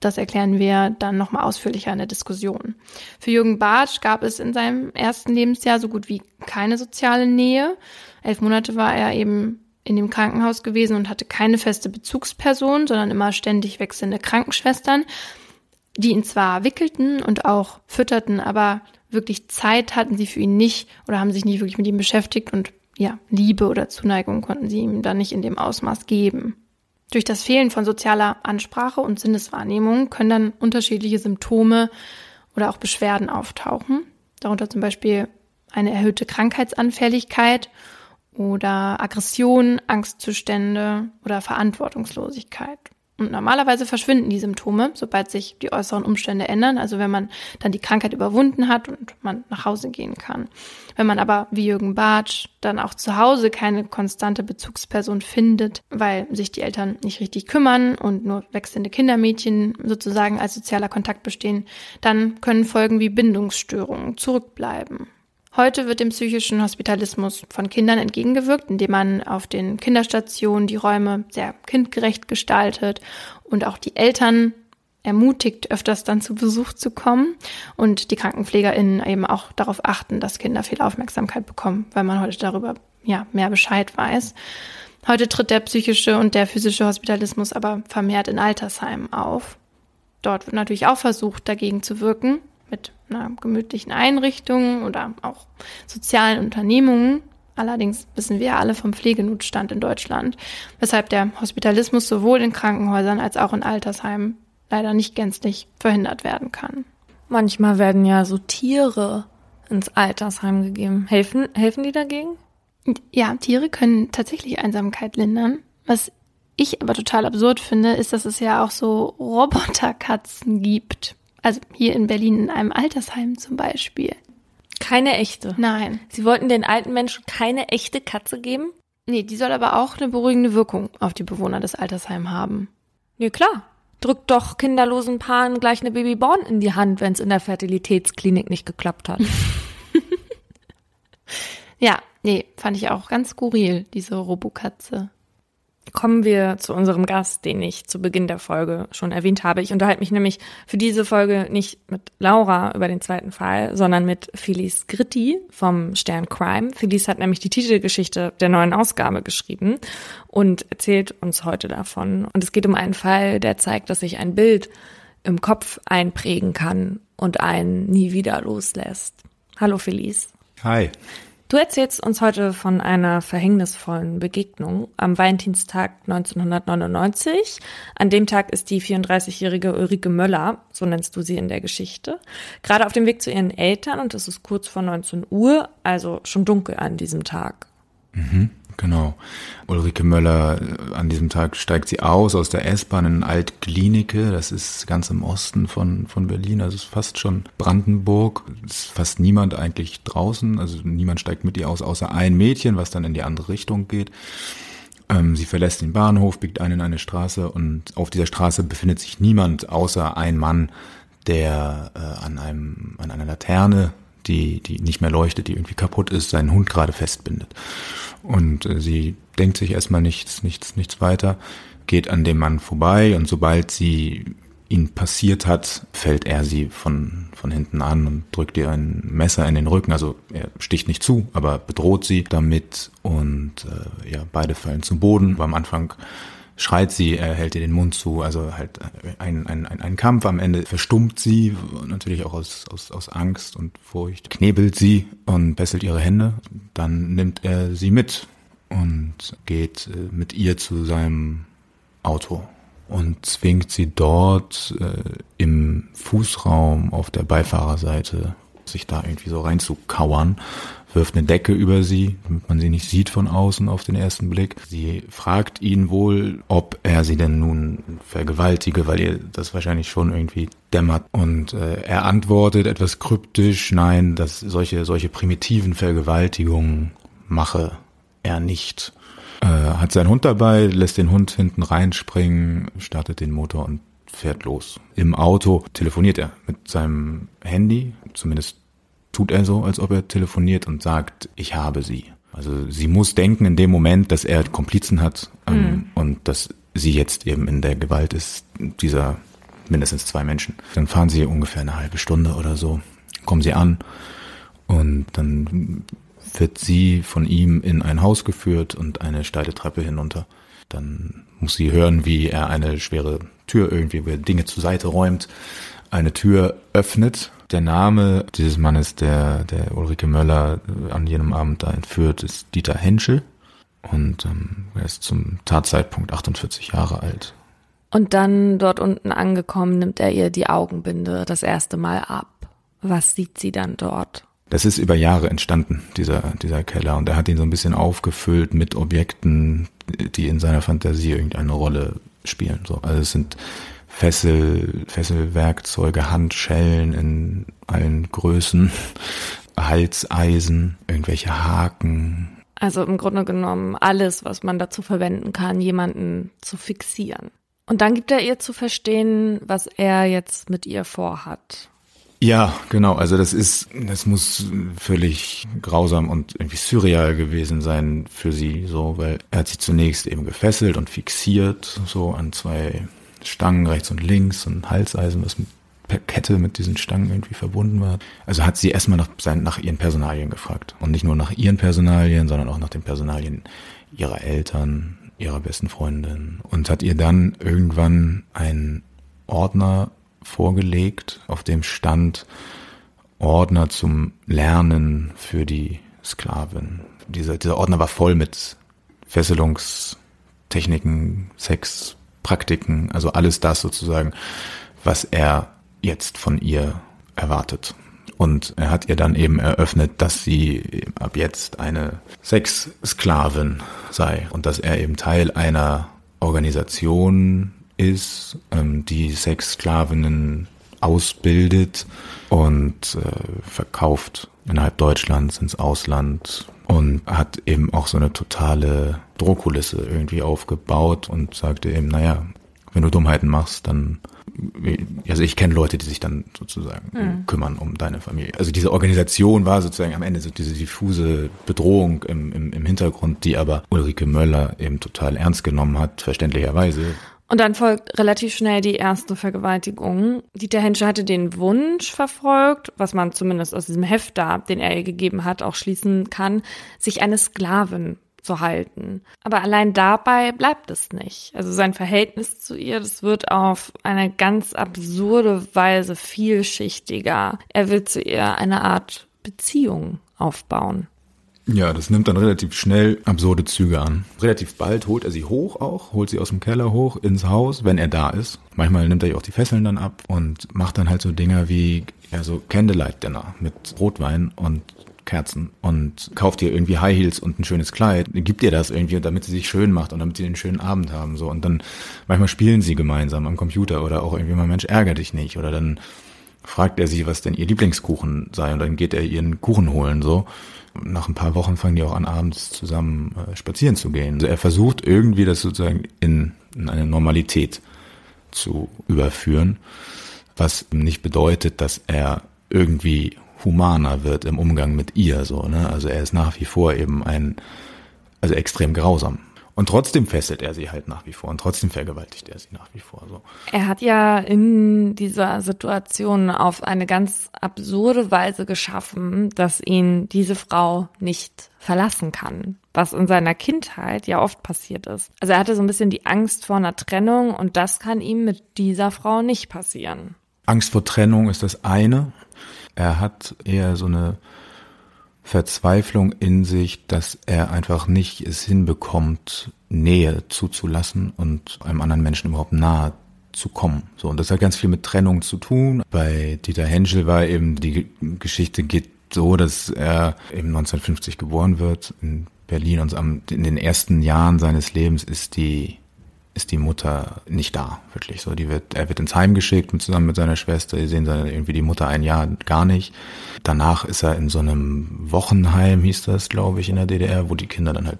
das erklären wir dann nochmal ausführlicher in der Diskussion. Für Jürgen Bartsch gab es in seinem ersten Lebensjahr so gut wie keine soziale Nähe. Elf Monate war er eben in dem Krankenhaus gewesen und hatte keine feste Bezugsperson, sondern immer ständig wechselnde Krankenschwestern, die ihn zwar wickelten und auch fütterten, aber wirklich Zeit hatten sie für ihn nicht oder haben sich nicht wirklich mit ihm beschäftigt und ja, Liebe oder Zuneigung konnten sie ihm dann nicht in dem Ausmaß geben. Durch das Fehlen von sozialer Ansprache und Sinneswahrnehmung können dann unterschiedliche Symptome oder auch Beschwerden auftauchen. Darunter zum Beispiel eine erhöhte Krankheitsanfälligkeit oder Aggression, Angstzustände oder Verantwortungslosigkeit. Und normalerweise verschwinden die Symptome, sobald sich die äußeren Umstände ändern, also wenn man dann die Krankheit überwunden hat und man nach Hause gehen kann. Wenn man aber, wie Jürgen Bartsch, dann auch zu Hause keine konstante Bezugsperson findet, weil sich die Eltern nicht richtig kümmern und nur wechselnde Kindermädchen sozusagen als sozialer Kontakt bestehen, dann können Folgen wie Bindungsstörungen zurückbleiben. Heute wird dem psychischen Hospitalismus von Kindern entgegengewirkt, indem man auf den Kinderstationen die Räume sehr kindgerecht gestaltet und auch die Eltern ermutigt, öfters dann zu Besuch zu kommen und die KrankenpflegerInnen eben auch darauf achten, dass Kinder viel Aufmerksamkeit bekommen, weil man heute darüber ja mehr Bescheid weiß. Heute tritt der psychische und der physische Hospitalismus aber vermehrt in Altersheimen auf. Dort wird natürlich auch versucht, dagegen zu wirken, einer gemütlichen Einrichtung oder auch sozialen Unternehmungen. Allerdings wissen wir alle vom Pflegenotstand in Deutschland, weshalb der Hospitalismus sowohl in Krankenhäusern als auch in Altersheimen leider nicht gänzlich verhindert werden kann. Manchmal werden ja so Tiere ins Altersheim gegeben. Helfen, helfen die dagegen? Ja, Tiere können tatsächlich Einsamkeit lindern. Was ich aber total absurd finde, ist, dass es ja auch so Roboterkatzen gibt. Also hier in Berlin in einem Altersheim zum Beispiel. Keine echte. Nein. Sie wollten den alten Menschen keine echte Katze geben? Nee, die soll aber auch eine beruhigende Wirkung auf die Bewohner des Altersheims haben. Nee, klar. Drückt doch kinderlosen Paaren gleich eine Babyborn in die Hand, wenn es in der Fertilitätsklinik nicht geklappt hat. ja, nee, fand ich auch ganz skurril, diese Robokatze. Kommen wir zu unserem Gast, den ich zu Beginn der Folge schon erwähnt habe. Ich unterhalte mich nämlich für diese Folge nicht mit Laura über den zweiten Fall, sondern mit Felice Gritti vom Stern Crime. Felice hat nämlich die Titelgeschichte der neuen Ausgabe geschrieben und erzählt uns heute davon. Und es geht um einen Fall, der zeigt, dass sich ein Bild im Kopf einprägen kann und einen nie wieder loslässt. Hallo Felice. Hi. Du erzählst uns heute von einer verhängnisvollen Begegnung am Valentinstag 1999. An dem Tag ist die 34-jährige Ulrike Möller, so nennst du sie in der Geschichte, gerade auf dem Weg zu ihren Eltern und es ist kurz vor 19 Uhr, also schon dunkel an diesem Tag. Mhm. Genau. Ulrike Möller, äh, an diesem Tag steigt sie aus aus der S-Bahn in Altklinike. Das ist ganz im Osten von, von Berlin. Also ist fast schon Brandenburg. Ist fast niemand eigentlich draußen. Also niemand steigt mit ihr aus, außer ein Mädchen, was dann in die andere Richtung geht. Ähm, sie verlässt den Bahnhof, biegt ein in eine Straße und auf dieser Straße befindet sich niemand außer ein Mann, der äh, an einem, an einer Laterne die, die nicht mehr leuchtet, die irgendwie kaputt ist, seinen Hund gerade festbindet. Und äh, sie denkt sich erstmal nichts, nichts, nichts weiter, geht an dem Mann vorbei und sobald sie ihn passiert hat, fällt er sie von, von hinten an und drückt ihr ein Messer in den Rücken. Also er sticht nicht zu, aber bedroht sie damit und äh, ja, beide fallen zu Boden. Aber am Anfang schreit sie, er hält ihr den Mund zu, also halt ein, ein, ein, ein Kampf. Am Ende verstummt sie, natürlich auch aus, aus, aus Angst und Furcht, knebelt sie und fesselt ihre Hände. Dann nimmt er sie mit und geht äh, mit ihr zu seinem Auto und zwingt sie dort äh, im Fußraum auf der Beifahrerseite sich da irgendwie so reinzukauern, wirft eine Decke über sie, damit man sie nicht sieht von außen auf den ersten Blick. Sie fragt ihn wohl, ob er sie denn nun vergewaltige, weil ihr das wahrscheinlich schon irgendwie dämmert. Und äh, er antwortet etwas kryptisch, nein, dass solche, solche primitiven Vergewaltigungen mache er nicht. Äh, hat seinen Hund dabei, lässt den Hund hinten reinspringen, startet den Motor und fährt los. Im Auto telefoniert er mit seinem Handy, zumindest tut er so, als ob er telefoniert und sagt, ich habe sie. Also sie muss denken in dem Moment, dass er Komplizen hat ähm, mhm. und dass sie jetzt eben in der Gewalt ist dieser mindestens zwei Menschen. Dann fahren sie ungefähr eine halbe Stunde oder so, kommen sie an und dann wird sie von ihm in ein Haus geführt und eine steile Treppe hinunter. Dann muss sie hören, wie er eine schwere Tür irgendwie, wo er Dinge zur Seite räumt, eine Tür öffnet. Der Name dieses Mannes, der, der Ulrike Möller an jenem Abend da entführt, ist Dieter Henschel. Und ähm, er ist zum Tatzeitpunkt 48 Jahre alt. Und dann dort unten angekommen, nimmt er ihr die Augenbinde das erste Mal ab. Was sieht sie dann dort? Das ist über Jahre entstanden, dieser, dieser Keller. Und er hat ihn so ein bisschen aufgefüllt mit Objekten, die in seiner Fantasie irgendeine Rolle spielen. So, also es sind Fessel, Fesselwerkzeuge, Handschellen in allen Größen, Halseisen, irgendwelche Haken. Also im Grunde genommen alles, was man dazu verwenden kann, jemanden zu fixieren. Und dann gibt er ihr zu verstehen, was er jetzt mit ihr vorhat. Ja, genau. Also das ist, das muss völlig grausam und irgendwie surreal gewesen sein für sie, so, weil er hat sie zunächst eben gefesselt und fixiert, so an zwei Stangen rechts und links und Halseisen, was per Kette mit diesen Stangen irgendwie verbunden war. Also hat sie erstmal nach, nach ihren Personalien gefragt. Und nicht nur nach ihren Personalien, sondern auch nach den Personalien ihrer Eltern, ihrer besten Freundin. Und hat ihr dann irgendwann einen Ordner vorgelegt, auf dem stand Ordner zum Lernen für die Sklavin. Dieser, dieser Ordner war voll mit Fesselungstechniken, Sexpraktiken, also alles das sozusagen, was er jetzt von ihr erwartet. Und er hat ihr dann eben eröffnet, dass sie ab jetzt eine Sexsklavin sei und dass er eben Teil einer Organisation ist, ähm, die Sexsklavinnen ausbildet und äh, verkauft innerhalb Deutschlands ins Ausland und hat eben auch so eine totale Drohkulisse irgendwie aufgebaut und sagte eben, naja, wenn du Dummheiten machst, dann also ich kenne Leute, die sich dann sozusagen mhm. kümmern um deine Familie. Also diese Organisation war sozusagen am Ende so diese diffuse Bedrohung im, im, im Hintergrund, die aber Ulrike Möller eben total ernst genommen hat, verständlicherweise. Und dann folgt relativ schnell die erste Vergewaltigung. Dieter Hensche hatte den Wunsch verfolgt, was man zumindest aus diesem Heft da, den er ihr gegeben hat, auch schließen kann, sich eine Sklavin zu halten. Aber allein dabei bleibt es nicht. Also sein Verhältnis zu ihr, das wird auf eine ganz absurde Weise vielschichtiger. Er will zu ihr eine Art Beziehung aufbauen. Ja, das nimmt dann relativ schnell absurde Züge an. Relativ bald holt er sie hoch auch, holt sie aus dem Keller hoch ins Haus, wenn er da ist. Manchmal nimmt er ihr auch die Fesseln dann ab und macht dann halt so Dinger wie, ja, so Candlelight Dinner mit Rotwein und Kerzen und kauft ihr irgendwie High Heels und ein schönes Kleid, gibt ihr das irgendwie, damit sie sich schön macht und damit sie einen schönen Abend haben, so. Und dann manchmal spielen sie gemeinsam am Computer oder auch irgendwie mal, Mensch, ärger dich nicht oder dann fragt er sie, was denn ihr Lieblingskuchen sei und dann geht er ihren Kuchen holen, so nach ein paar Wochen fangen die auch an, abends zusammen äh, spazieren zu gehen. Also er versucht irgendwie das sozusagen in, in eine Normalität zu überführen, was nicht bedeutet, dass er irgendwie humaner wird im Umgang mit ihr, so, ne? Also er ist nach wie vor eben ein, also extrem grausam. Und trotzdem fesselt er sie halt nach wie vor und trotzdem vergewaltigt er sie nach wie vor. So. Er hat ja in dieser Situation auf eine ganz absurde Weise geschaffen, dass ihn diese Frau nicht verlassen kann was in seiner Kindheit ja oft passiert ist. Also er hatte so ein bisschen die Angst vor einer Trennung und das kann ihm mit dieser Frau nicht passieren. Angst vor Trennung ist das eine. Er hat eher so eine Verzweiflung in sich, dass er einfach nicht es hinbekommt, Nähe zuzulassen und einem anderen Menschen überhaupt nahe zu kommen. So, und das hat ganz viel mit Trennung zu tun. Bei Dieter Henschel war eben die Geschichte geht so, dass er eben 1950 geboren wird in Berlin und in den ersten Jahren seines Lebens ist die ist die Mutter nicht da, wirklich so. Die wird, er wird ins Heim geschickt zusammen mit seiner Schwester. Die sehen seine, irgendwie die Mutter ein Jahr gar nicht. Danach ist er in so einem Wochenheim, hieß das, glaube ich, in der DDR, wo die Kinder dann halt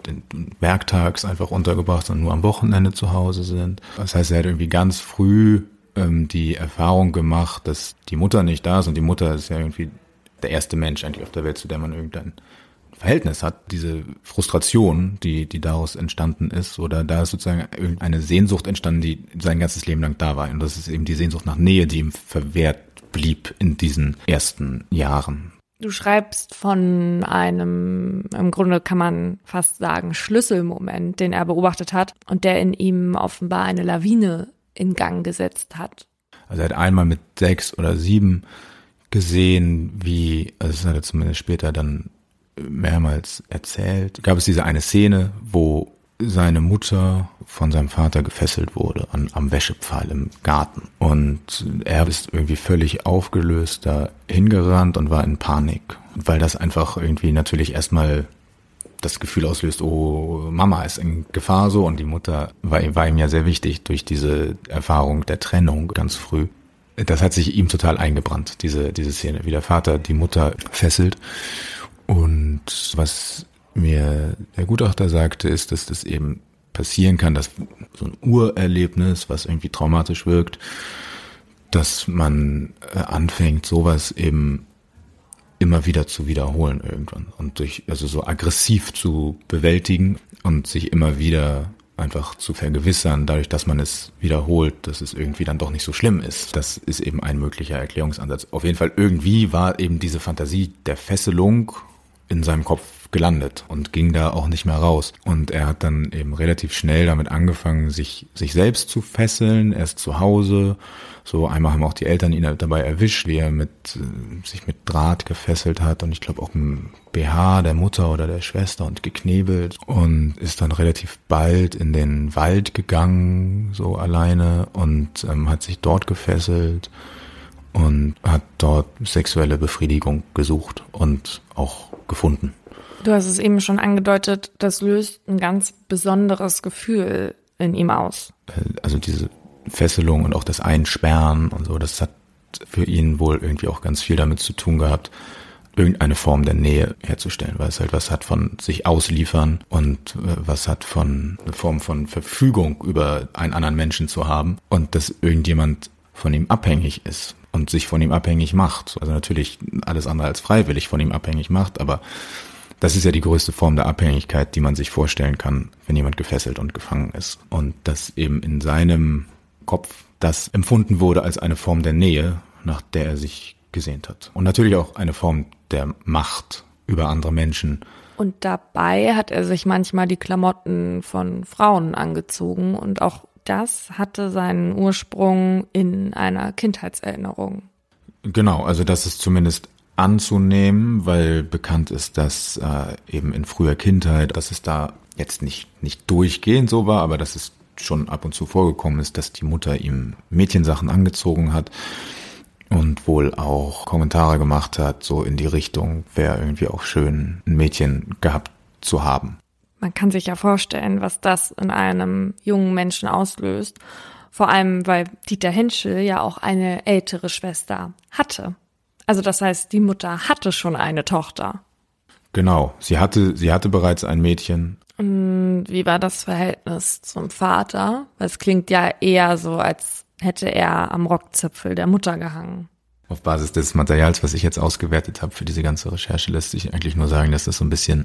werktags einfach untergebracht und nur am Wochenende zu Hause sind. Das heißt, er hat irgendwie ganz früh ähm, die Erfahrung gemacht, dass die Mutter nicht da ist und die Mutter ist ja irgendwie der erste Mensch eigentlich auf der Welt, zu der man irgendein Verhältnis hat, diese Frustration, die, die daraus entstanden ist, oder da ist sozusagen irgendeine Sehnsucht entstanden, die sein ganzes Leben lang da war. Und das ist eben die Sehnsucht nach Nähe, die ihm verwehrt blieb in diesen ersten Jahren. Du schreibst von einem, im Grunde kann man fast sagen, Schlüsselmoment, den er beobachtet hat und der in ihm offenbar eine Lawine in Gang gesetzt hat. Also er hat einmal mit sechs oder sieben gesehen, wie, also das hat er zumindest später dann mehrmals erzählt, gab es diese eine Szene, wo seine Mutter von seinem Vater gefesselt wurde an, am Wäschepfahl im Garten. Und er ist irgendwie völlig aufgelöst da hingerannt und war in Panik, weil das einfach irgendwie natürlich erstmal das Gefühl auslöst, oh, Mama ist in Gefahr so und die Mutter war, war ihm ja sehr wichtig durch diese Erfahrung der Trennung ganz früh. Das hat sich ihm total eingebrannt, diese, diese Szene, wie der Vater die Mutter fesselt und was mir der Gutachter sagte, ist, dass das eben passieren kann, dass so ein Urerlebnis, was irgendwie traumatisch wirkt, dass man äh, anfängt, sowas eben immer wieder zu wiederholen irgendwann und durch, also so aggressiv zu bewältigen und sich immer wieder einfach zu vergewissern, dadurch, dass man es wiederholt, dass es irgendwie dann doch nicht so schlimm ist. Das ist eben ein möglicher Erklärungsansatz. Auf jeden Fall irgendwie war eben diese Fantasie der Fesselung in seinem Kopf gelandet und ging da auch nicht mehr raus. Und er hat dann eben relativ schnell damit angefangen, sich, sich selbst zu fesseln, erst zu Hause. So einmal haben auch die Eltern ihn dabei erwischt, wie er mit, äh, sich mit Draht gefesselt hat und ich glaube auch im BH der Mutter oder der Schwester und geknebelt und ist dann relativ bald in den Wald gegangen, so alleine und ähm, hat sich dort gefesselt und hat dort sexuelle Befriedigung gesucht und auch gefunden. Du hast es eben schon angedeutet, das löst ein ganz besonderes Gefühl in ihm aus. Äh, also diese Fesselung und auch das Einsperren und so, das hat für ihn wohl irgendwie auch ganz viel damit zu tun gehabt, irgendeine Form der Nähe herzustellen, weil es halt was hat von sich ausliefern und äh, was hat von eine Form von Verfügung über einen anderen Menschen zu haben und dass irgendjemand von ihm abhängig ist und sich von ihm abhängig macht. Also natürlich alles andere als freiwillig von ihm abhängig macht, aber das ist ja die größte Form der Abhängigkeit, die man sich vorstellen kann, wenn jemand gefesselt und gefangen ist. Und dass eben in seinem Kopf das empfunden wurde als eine Form der Nähe, nach der er sich gesehnt hat. Und natürlich auch eine Form der Macht über andere Menschen. Und dabei hat er sich manchmal die Klamotten von Frauen angezogen und auch das hatte seinen Ursprung in einer Kindheitserinnerung. Genau, also das ist zumindest anzunehmen, weil bekannt ist, dass äh, eben in früher Kindheit, dass es da jetzt nicht, nicht durchgehend so war, aber dass es schon ab und zu vorgekommen ist, dass die Mutter ihm Mädchensachen angezogen hat und wohl auch Kommentare gemacht hat, so in die Richtung, wäre irgendwie auch schön, ein Mädchen gehabt zu haben. Man kann sich ja vorstellen, was das in einem jungen Menschen auslöst. Vor allem, weil Dieter Henschel ja auch eine ältere Schwester hatte. Also das heißt, die Mutter hatte schon eine Tochter. Genau, sie hatte, sie hatte bereits ein Mädchen. Und wie war das Verhältnis zum Vater? Weil es klingt ja eher so, als hätte er am Rockzipfel der Mutter gehangen. Auf Basis des Materials, was ich jetzt ausgewertet habe für diese ganze Recherche, lässt sich eigentlich nur sagen, dass das so ein bisschen,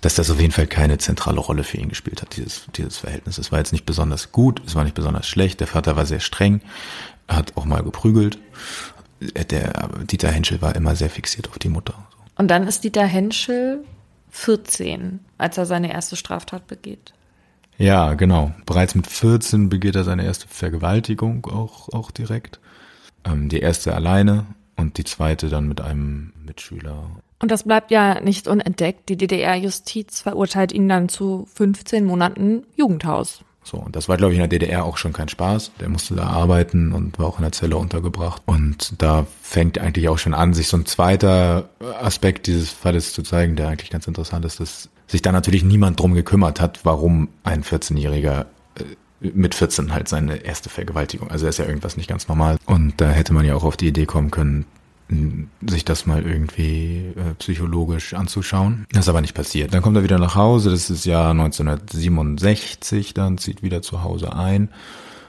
dass das auf jeden Fall keine zentrale Rolle für ihn gespielt hat, dieses, dieses Verhältnis. Es war jetzt nicht besonders gut, es war nicht besonders schlecht. Der Vater war sehr streng, hat auch mal geprügelt. Der Dieter Henschel war immer sehr fixiert auf die Mutter. Und dann ist Dieter Henschel 14, als er seine erste Straftat begeht. Ja, genau. Bereits mit 14 begeht er seine erste Vergewaltigung auch, auch direkt. Ähm, die erste alleine und die zweite dann mit einem Mitschüler. Und das bleibt ja nicht unentdeckt. Die DDR-Justiz verurteilt ihn dann zu 15 Monaten Jugendhaus. So, und das war, glaube ich, in der DDR auch schon kein Spaß. Der musste da arbeiten und war auch in der Zelle untergebracht. Und da fängt eigentlich auch schon an, sich so ein zweiter Aspekt dieses Falles zu zeigen, der eigentlich ganz interessant ist, dass sich da natürlich niemand drum gekümmert hat, warum ein 14-Jähriger äh, mit 14 halt seine erste Vergewaltigung. Also ist ja irgendwas nicht ganz normal. Und da hätte man ja auch auf die Idee kommen können, sich das mal irgendwie äh, psychologisch anzuschauen. Das ist aber nicht passiert. Dann kommt er wieder nach Hause, das ist Jahr 1967, dann zieht wieder zu Hause ein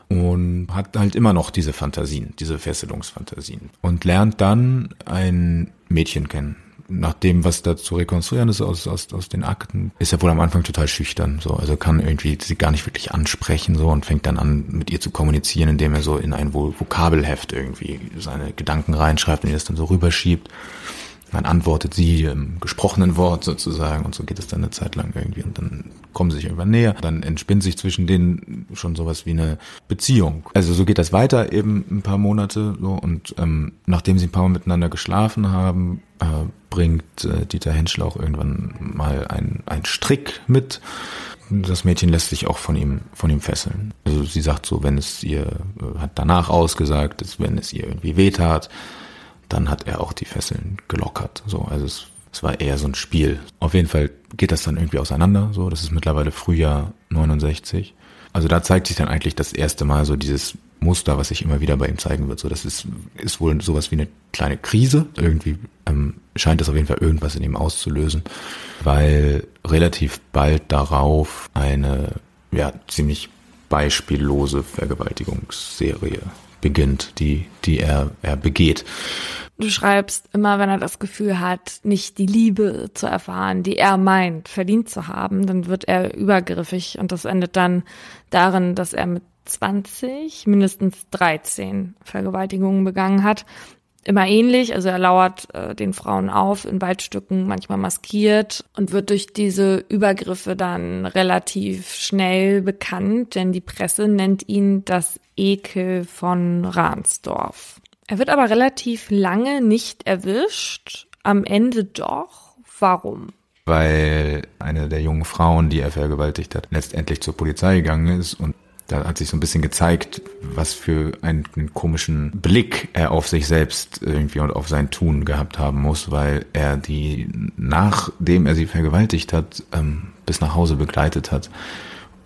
und hat halt immer noch diese Fantasien, diese Fesselungsfantasien und lernt dann ein Mädchen kennen, nach dem, was da zu rekonstruieren ist aus, aus, aus den Akten, ist er wohl am Anfang total schüchtern, so. Also kann irgendwie sie gar nicht wirklich ansprechen, so, und fängt dann an, mit ihr zu kommunizieren, indem er so in ein Vokabelheft irgendwie seine Gedanken reinschreibt und ihr das dann so rüberschiebt. Dann antwortet sie im gesprochenen Wort sozusagen und so geht es dann eine Zeit lang irgendwie und dann kommen sie sich irgendwann näher. Dann entspinnt sich zwischen denen schon sowas wie eine Beziehung. Also so geht das weiter eben ein paar Monate so und ähm, nachdem sie ein paar Mal miteinander geschlafen haben, äh, bringt äh, Dieter Henschel auch irgendwann mal ein Strick mit. Das Mädchen lässt sich auch von ihm, von ihm fesseln. Also sie sagt so, wenn es ihr, äh, hat danach ausgesagt, dass wenn es ihr irgendwie wehtat, dann hat er auch die Fesseln gelockert. So, also es, es war eher so ein Spiel. Auf jeden Fall geht das dann irgendwie auseinander. So, das ist mittlerweile Frühjahr 69. Also da zeigt sich dann eigentlich das erste Mal so dieses Muster, was sich immer wieder bei ihm zeigen wird. So, das ist, ist wohl sowas wie eine kleine Krise. Irgendwie ähm, scheint es auf jeden Fall irgendwas in ihm auszulösen, weil relativ bald darauf eine ja ziemlich beispiellose Vergewaltigungsserie beginnt, die die er er begeht. Du schreibst immer, wenn er das Gefühl hat, nicht die Liebe zu erfahren, die er meint, verdient zu haben, dann wird er übergriffig und das endet dann darin, dass er mit 20 mindestens 13 Vergewaltigungen begangen hat. Immer ähnlich, also er lauert äh, den Frauen auf in Waldstücken, manchmal maskiert und wird durch diese Übergriffe dann relativ schnell bekannt, denn die Presse nennt ihn das Ekel von Ransdorf. Er wird aber relativ lange nicht erwischt, am Ende doch. Warum? Weil eine der jungen Frauen, die er vergewaltigt hat, letztendlich zur Polizei gegangen ist und da hat sich so ein bisschen gezeigt, was für einen, einen, komischen Blick er auf sich selbst irgendwie und auf sein Tun gehabt haben muss, weil er die, nachdem er sie vergewaltigt hat, ähm, bis nach Hause begleitet hat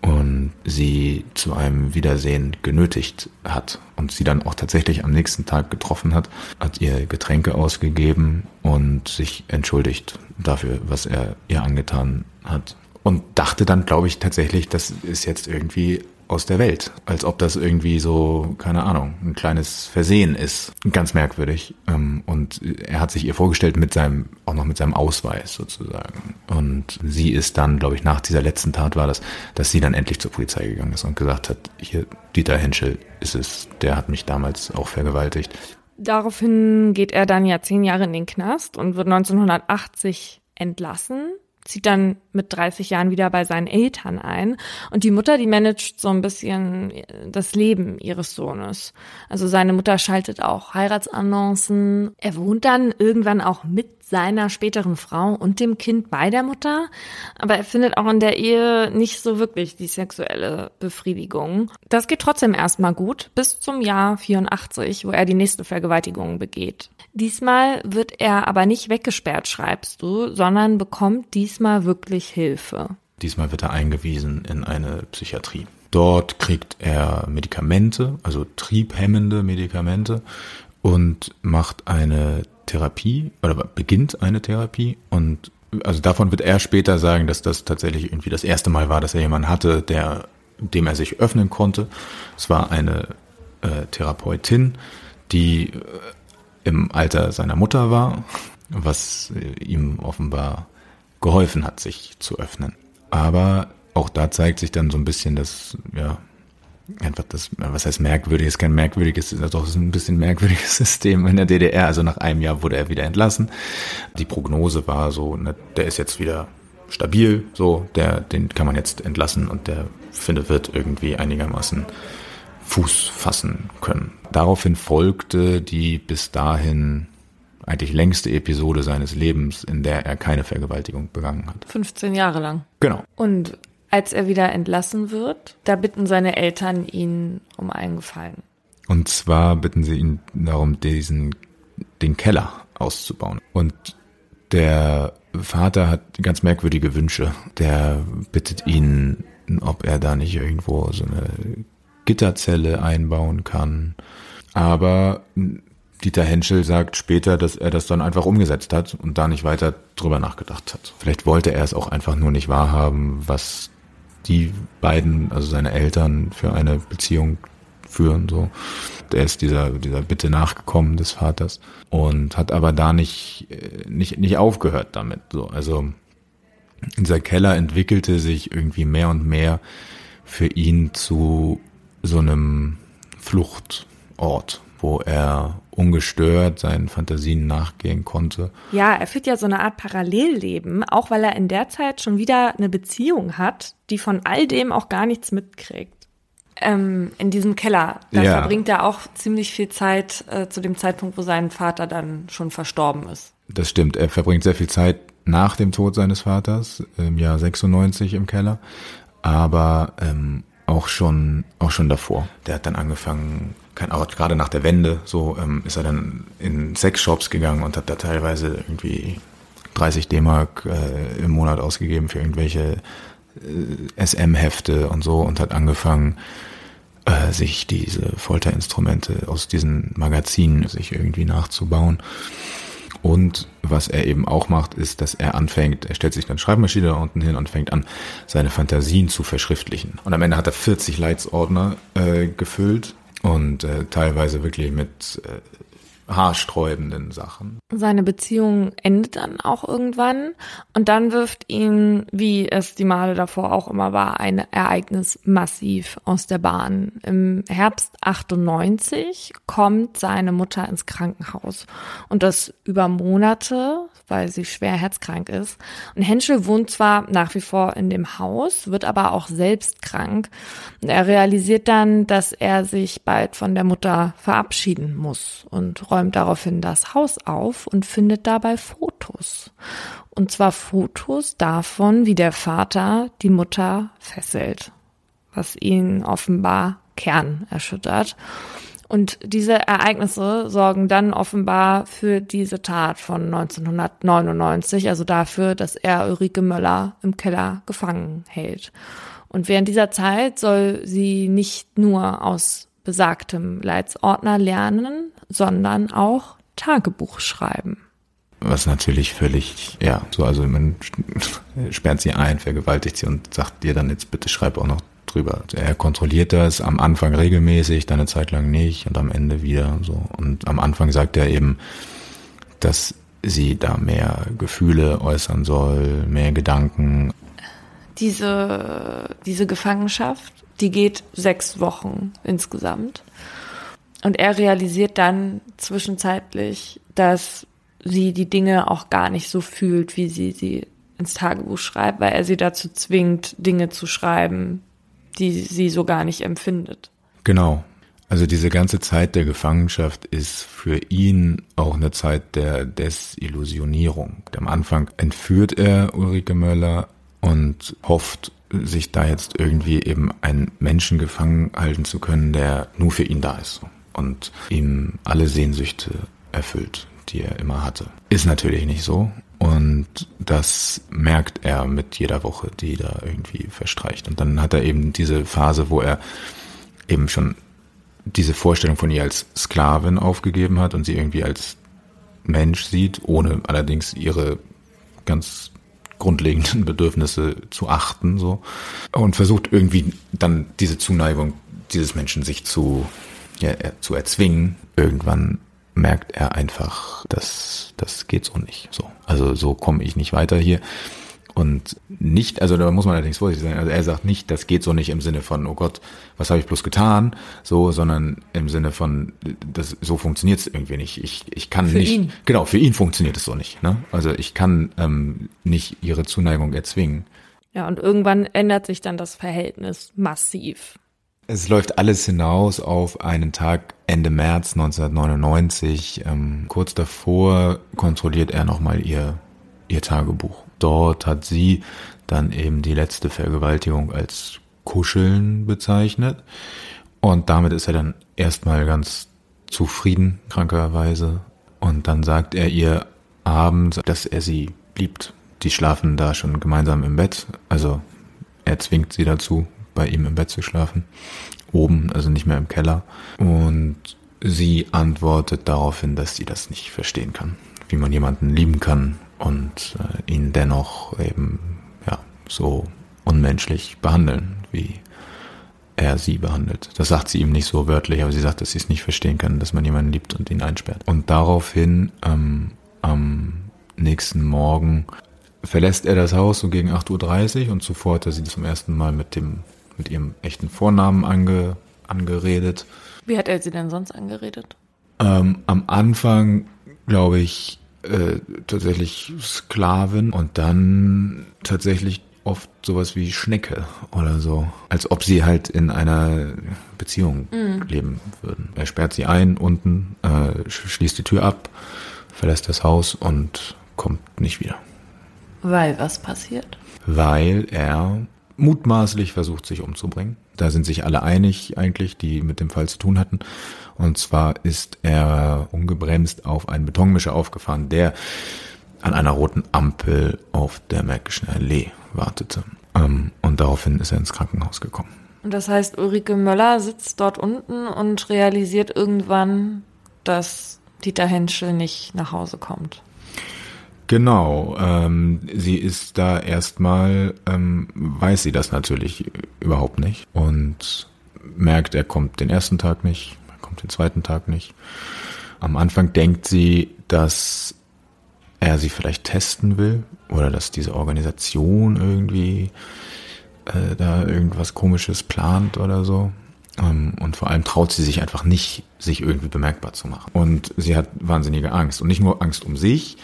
und sie zu einem Wiedersehen genötigt hat und sie dann auch tatsächlich am nächsten Tag getroffen hat, hat ihr Getränke ausgegeben und sich entschuldigt dafür, was er ihr angetan hat. Und dachte dann, glaube ich, tatsächlich, das ist jetzt irgendwie aus der Welt. Als ob das irgendwie so, keine Ahnung, ein kleines Versehen ist. Ganz merkwürdig. Ähm, und er hat sich ihr vorgestellt mit seinem, auch noch mit seinem Ausweis sozusagen. Und sie ist dann, glaube ich, nach dieser letzten Tat war das, dass sie dann endlich zur Polizei gegangen ist und gesagt hat, hier, Dieter Henschel ist es, der hat mich damals auch vergewaltigt. Daraufhin geht er dann ja zehn Jahre in den Knast und wird 1980 entlassen zieht dann mit 30 Jahren wieder bei seinen Eltern ein. Und die Mutter, die managt so ein bisschen das Leben ihres Sohnes. Also seine Mutter schaltet auch Heiratsannoncen. Er wohnt dann irgendwann auch mit seiner späteren Frau und dem Kind bei der Mutter. Aber er findet auch in der Ehe nicht so wirklich die sexuelle Befriedigung. Das geht trotzdem erstmal gut bis zum Jahr 84, wo er die nächste Vergewaltigung begeht. Diesmal wird er aber nicht weggesperrt, schreibst du, sondern bekommt diesmal wirklich Hilfe. Diesmal wird er eingewiesen in eine Psychiatrie. Dort kriegt er Medikamente, also triebhemmende Medikamente und macht eine Therapie oder beginnt eine Therapie und also davon wird er später sagen, dass das tatsächlich irgendwie das erste Mal war, dass er jemanden hatte, der dem er sich öffnen konnte. Es war eine äh, Therapeutin, die äh, im Alter seiner Mutter war, was ihm offenbar geholfen hat, sich zu öffnen. Aber auch da zeigt sich dann so ein bisschen das, ja, einfach das, was heißt merkwürdig, ist kein merkwürdiges, ist doch ein bisschen merkwürdiges System in der DDR. Also nach einem Jahr wurde er wieder entlassen. Die Prognose war so, ne, der ist jetzt wieder stabil, so, der, den kann man jetzt entlassen und der findet, wird irgendwie einigermaßen Fuß fassen können. Daraufhin folgte die bis dahin eigentlich längste Episode seines Lebens, in der er keine Vergewaltigung begangen hat. 15 Jahre lang. Genau. Und als er wieder entlassen wird, da bitten seine Eltern ihn um einen Gefallen. Und zwar bitten sie ihn darum, diesen, den Keller auszubauen. Und der Vater hat ganz merkwürdige Wünsche. Der bittet ihn, ob er da nicht irgendwo so eine Gitterzelle einbauen kann. Aber Dieter Henschel sagt später, dass er das dann einfach umgesetzt hat und da nicht weiter drüber nachgedacht hat. Vielleicht wollte er es auch einfach nur nicht wahrhaben, was die beiden, also seine Eltern, für eine Beziehung führen, so. Der ist dieser, dieser Bitte nachgekommen des Vaters und hat aber da nicht, nicht, nicht aufgehört damit, so. Also, dieser Keller entwickelte sich irgendwie mehr und mehr für ihn zu so einem Fluchtort, wo er ungestört seinen Fantasien nachgehen konnte. Ja, er führt ja so eine Art Parallelleben, auch weil er in der Zeit schon wieder eine Beziehung hat, die von all dem auch gar nichts mitkriegt. Ähm, in diesem Keller, da Ja. verbringt er auch ziemlich viel Zeit äh, zu dem Zeitpunkt, wo sein Vater dann schon verstorben ist. Das stimmt. Er verbringt sehr viel Zeit nach dem Tod seines Vaters, im Jahr 96 im Keller, aber ähm, auch schon auch schon davor. Der hat dann angefangen, kein auch gerade nach der Wende, so ähm, ist er dann in Sexshops gegangen und hat da teilweise irgendwie 30 D-Mark äh, im Monat ausgegeben für irgendwelche äh, SM-Hefte und so und hat angefangen, äh, sich diese Folterinstrumente aus diesen Magazinen sich irgendwie nachzubauen. Und was er eben auch macht, ist, dass er anfängt, er stellt sich dann Schreibmaschine da unten hin und fängt an, seine Fantasien zu verschriftlichen. Und am Ende hat er 40 Leitsordner äh, gefüllt und äh, teilweise wirklich mit äh, haarsträubenden Sachen. Seine Beziehung endet dann auch irgendwann und dann wirft ihn, wie es die Male davor auch immer war, ein Ereignis massiv aus der Bahn. Im Herbst 98 kommt seine Mutter ins Krankenhaus und das über Monate, weil sie schwer herzkrank ist. Und Henschel wohnt zwar nach wie vor in dem Haus, wird aber auch selbst krank. Und er realisiert dann, dass er sich bald von der Mutter verabschieden muss und räumt daraufhin das Haus auf und findet dabei Fotos. Und zwar Fotos davon, wie der Vater die Mutter fesselt, was ihn offenbar kernerschüttert. Und diese Ereignisse sorgen dann offenbar für diese Tat von 1999, also dafür, dass er Ulrike Möller im Keller gefangen hält. Und während dieser Zeit soll sie nicht nur aus besagtem Leitsordner lernen, sondern auch Tagebuch schreiben. Was natürlich völlig, ja, so, also man sperrt sie ein, vergewaltigt sie und sagt dir dann jetzt bitte schreib auch noch drüber. Er kontrolliert das am Anfang regelmäßig, dann eine Zeit lang nicht und am Ende wieder so. Und am Anfang sagt er eben, dass sie da mehr Gefühle äußern soll, mehr Gedanken. Diese, diese Gefangenschaft, die geht sechs Wochen insgesamt. Und er realisiert dann zwischenzeitlich, dass sie die Dinge auch gar nicht so fühlt, wie sie sie ins Tagebuch schreibt, weil er sie dazu zwingt, Dinge zu schreiben, die sie so gar nicht empfindet. Genau. Also diese ganze Zeit der Gefangenschaft ist für ihn auch eine Zeit der Desillusionierung. Am Anfang entführt er Ulrike Möller und hofft, sich da jetzt irgendwie eben einen Menschen gefangen halten zu können, der nur für ihn da ist und ihm alle Sehnsüchte erfüllt, die er immer hatte. Ist natürlich nicht so. Und das merkt er mit jeder Woche, die da irgendwie verstreicht. Und dann hat er eben diese Phase, wo er eben schon diese Vorstellung von ihr als Sklavin aufgegeben hat und sie irgendwie als Mensch sieht, ohne allerdings ihre ganz grundlegenden Bedürfnisse zu achten, so. Und versucht irgendwie dann diese Zuneigung dieses Menschen sich zu, ja, zu erzwingen. Irgendwann merkt er einfach, dass das geht so nicht, so. Also so komme ich nicht weiter hier. Und nicht, also da muss man allerdings vorsichtig sein, also er sagt nicht, das geht so nicht im Sinne von, oh Gott, was habe ich bloß getan, so, sondern im Sinne von, das, so funktioniert es irgendwie nicht. Ich, ich kann Für nicht, ihn. genau, für ihn funktioniert es so nicht. Ne? Also ich kann ähm, nicht ihre Zuneigung erzwingen. Ja, und irgendwann ändert sich dann das Verhältnis massiv. Es läuft alles hinaus auf einen Tag Ende März 1999. Ähm, kurz davor kontrolliert er nochmal ihr, ihr Tagebuch. Dort hat sie dann eben die letzte Vergewaltigung als Kuscheln bezeichnet. Und damit ist er dann erstmal ganz zufrieden, krankerweise. Und dann sagt er ihr abends, dass er sie liebt. Die schlafen da schon gemeinsam im Bett. Also er zwingt sie dazu, bei ihm im Bett zu schlafen. Oben, also nicht mehr im Keller. Und sie antwortet daraufhin, dass sie das nicht verstehen kann. Wie man jemanden lieben kann und äh, ihn dennoch eben, ja, so unmenschlich behandeln, wie er sie behandelt. Das sagt sie ihm nicht so wörtlich, aber sie sagt, dass sie es nicht verstehen kann, dass man jemanden liebt und ihn einsperrt. Und daraufhin ähm, am nächsten Morgen verlässt er das Haus so gegen 8.30 Uhr und zuvor hat er sie zum ersten Mal mit dem mit ihrem echten Vornamen ange, angeredet. Wie hat er sie denn sonst angeredet? Ähm, am Anfang, glaube ich, äh, tatsächlich Sklavin und dann tatsächlich oft sowas wie Schnecke oder so. Als ob sie halt in einer Beziehung leben würden. Er sperrt sie ein unten, äh, sch- schließt die Tür ab, verlässt das Haus und kommt nicht wieder. Weil was passiert? Weil er mutmaßlich versucht, sich umzubringen. Da sind sich alle einig eigentlich, die mit dem Fall zu tun hatten. Und zwar ist er ungebremst auf einen Betonmischer aufgefahren, der an einer roten Ampel auf der Märkischen Allee wartete. Ähm, und daraufhin ist er ins Krankenhaus gekommen. Und das heißt, Ulrike Möller sitzt dort unten und realisiert irgendwann, dass Dieter Henschel nicht nach Hause kommt. Genau, ähm, sie ist da erstmal, ähm, weiß sie das natürlich überhaupt nicht und merkt, er kommt den ersten Tag nicht, er kommt den zweiten Tag nicht. Am Anfang denkt sie, dass er sie vielleicht testen will oder dass diese Organisation irgendwie äh, da irgendwas Komisches plant oder so. Ähm, und vor allem traut sie sich einfach nicht, sich irgendwie bemerkbar zu machen. Und sie hat wahnsinnige Angst. Und nicht nur Angst um sich,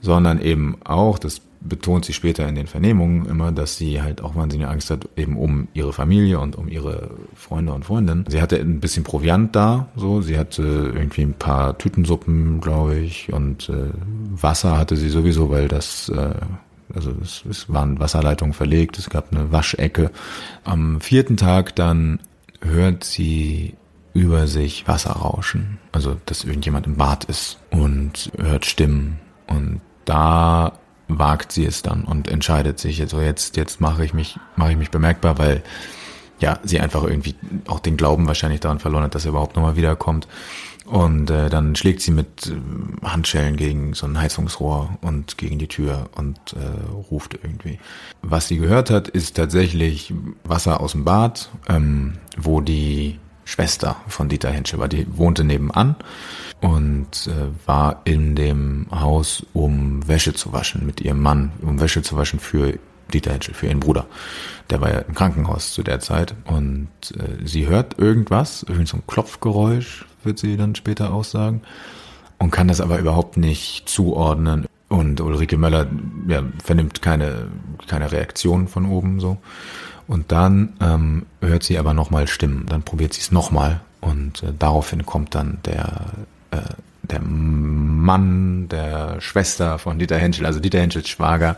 sondern eben auch, das betont sie später in den Vernehmungen immer, dass sie halt auch wahnsinnige Angst hat, eben um ihre Familie und um ihre Freunde und Freundinnen. Sie hatte ein bisschen Proviant da, so, sie hatte irgendwie ein paar Tütensuppen, glaube ich, und äh, Wasser hatte sie sowieso, weil das, äh, also es, es waren Wasserleitungen verlegt, es gab eine Waschecke. Am vierten Tag dann hört sie über sich Wasser rauschen, also dass irgendjemand im Bad ist und hört Stimmen und da wagt sie es dann und entscheidet sich, also jetzt, jetzt mache ich mich, mache ich mich bemerkbar, weil ja, sie einfach irgendwie auch den Glauben wahrscheinlich daran verloren hat, dass er überhaupt nochmal wiederkommt. Und äh, dann schlägt sie mit äh, Handschellen gegen so ein Heizungsrohr und gegen die Tür und äh, ruft irgendwie. Was sie gehört hat, ist tatsächlich Wasser aus dem Bad, ähm, wo die Schwester von Dieter Henschel war. Die wohnte nebenan und äh, war in dem Haus, um Wäsche zu waschen mit ihrem Mann, um Wäsche zu waschen für Dieter Henschel, für ihren Bruder. Der war ja im Krankenhaus zu der Zeit und äh, sie hört irgendwas, irgend so ein Klopfgeräusch, wird sie dann später aussagen, und kann das aber überhaupt nicht zuordnen. Und Ulrike Möller ja, vernimmt keine, keine Reaktion von oben so. Und dann ähm, hört sie aber nochmal Stimmen. Dann probiert sie es nochmal. Und äh, daraufhin kommt dann der, äh, der Mann der Schwester von Dieter Henschel, also Dieter Henschels Schwager,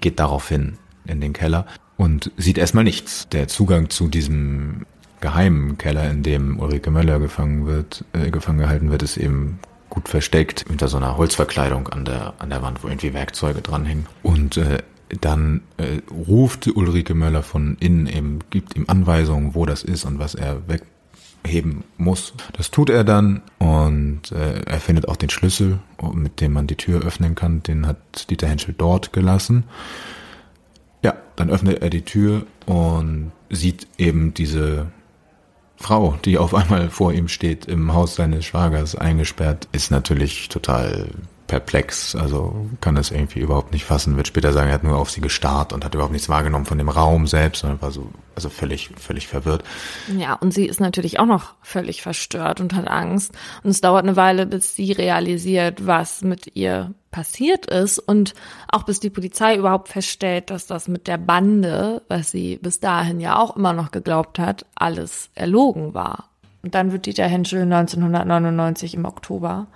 geht daraufhin in den Keller und sieht erstmal nichts. Der Zugang zu diesem geheimen Keller, in dem Ulrike Möller gefangen wird, äh, gefangen gehalten wird, ist eben gut versteckt hinter so einer Holzverkleidung an der an der Wand, wo irgendwie Werkzeuge dranhängen. Und äh, dann äh, ruft Ulrike Möller von innen eben, gibt ihm Anweisungen, wo das ist und was er wegheben muss. Das tut er dann und äh, er findet auch den Schlüssel, mit dem man die Tür öffnen kann. Den hat Dieter Henschel dort gelassen. Ja, dann öffnet er die Tür und sieht eben diese Frau, die auf einmal vor ihm steht, im Haus seines Schwagers eingesperrt, ist natürlich total perplex, also kann das irgendwie überhaupt nicht fassen, wird später sagen, er hat nur auf sie gestarrt und hat überhaupt nichts wahrgenommen von dem Raum selbst, sondern war so, also völlig, völlig verwirrt. Ja, und sie ist natürlich auch noch völlig verstört und hat Angst. Und es dauert eine Weile, bis sie realisiert, was mit ihr passiert ist und auch bis die Polizei überhaupt feststellt, dass das mit der Bande, was sie bis dahin ja auch immer noch geglaubt hat, alles erlogen war. Und dann wird Dieter Henschel 1999 im Oktober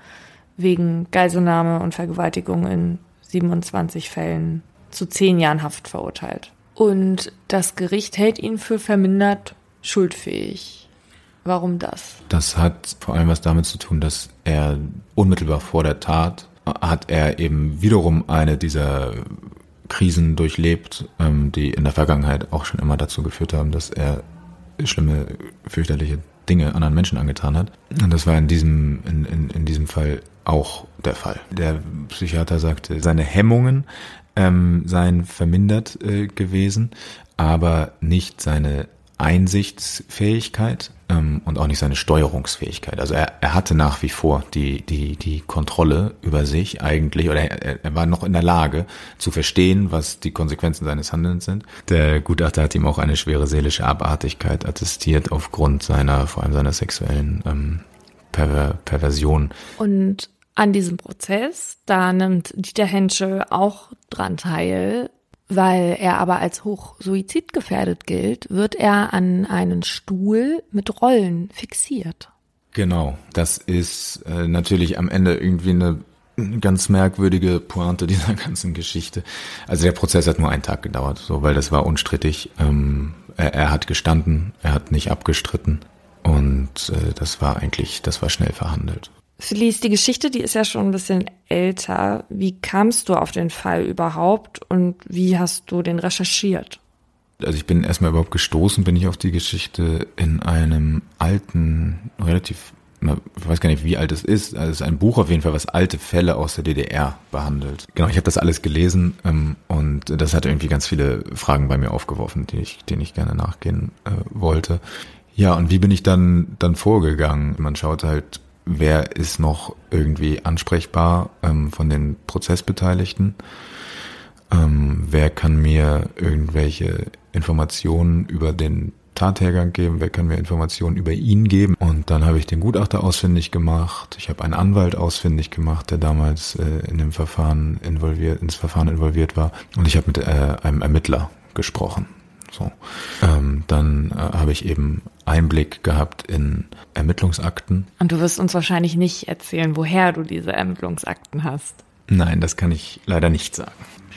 wegen Geiselnahme und Vergewaltigung in 27 Fällen zu zehn Jahren Haft verurteilt. Und das Gericht hält ihn für vermindert schuldfähig. Warum das? Das hat vor allem was damit zu tun, dass er unmittelbar vor der Tat hat er eben wiederum eine dieser Krisen durchlebt, ähm, die in der Vergangenheit auch schon immer dazu geführt haben, dass er schlimme, fürchterliche Dinge anderen Menschen angetan hat. Und das war in diesem, in, in, in diesem Fall auch der Fall. Der Psychiater sagte, seine Hemmungen ähm, seien vermindert äh, gewesen, aber nicht seine Einsichtsfähigkeit ähm, und auch nicht seine Steuerungsfähigkeit. Also er, er hatte nach wie vor die, die, die Kontrolle über sich eigentlich, oder er, er war noch in der Lage zu verstehen, was die Konsequenzen seines Handelns sind. Der Gutachter hat ihm auch eine schwere seelische Abartigkeit attestiert aufgrund seiner, vor allem seiner sexuellen ähm, Perver Perversion. Und an diesem Prozess. Da nimmt Dieter Henschel auch dran teil. Weil er aber als hoch suizidgefährdet gilt, wird er an einen Stuhl mit Rollen fixiert. Genau, das ist äh, natürlich am Ende irgendwie eine ganz merkwürdige Pointe dieser ganzen Geschichte. Also der Prozess hat nur einen Tag gedauert, so weil das war unstrittig. Ähm, er, er hat gestanden, er hat nicht abgestritten und äh, das war eigentlich, das war schnell verhandelt. Felice, die Geschichte, die ist ja schon ein bisschen älter. Wie kamst du auf den Fall überhaupt und wie hast du den recherchiert? Also ich bin erstmal überhaupt gestoßen, bin ich auf die Geschichte in einem alten, relativ, ich weiß gar nicht, wie alt es ist, also es ist ein Buch auf jeden Fall, was alte Fälle aus der DDR behandelt. Genau, ich habe das alles gelesen ähm, und das hat irgendwie ganz viele Fragen bei mir aufgeworfen, die ich, denen ich gerne nachgehen äh, wollte. Ja, und wie bin ich dann, dann vorgegangen? Man schaut halt wer ist noch irgendwie ansprechbar ähm, von den Prozessbeteiligten, ähm, wer kann mir irgendwelche Informationen über den Tathergang geben, wer kann mir Informationen über ihn geben. Und dann habe ich den Gutachter ausfindig gemacht. Ich habe einen Anwalt ausfindig gemacht, der damals äh, in dem Verfahren involviert, ins Verfahren involviert war. Und ich habe mit äh, einem Ermittler gesprochen. So. Ähm, dann äh, habe ich eben Einblick gehabt in Ermittlungsakten. Und du wirst uns wahrscheinlich nicht erzählen, woher du diese Ermittlungsakten hast. Nein, das kann ich leider nicht sagen.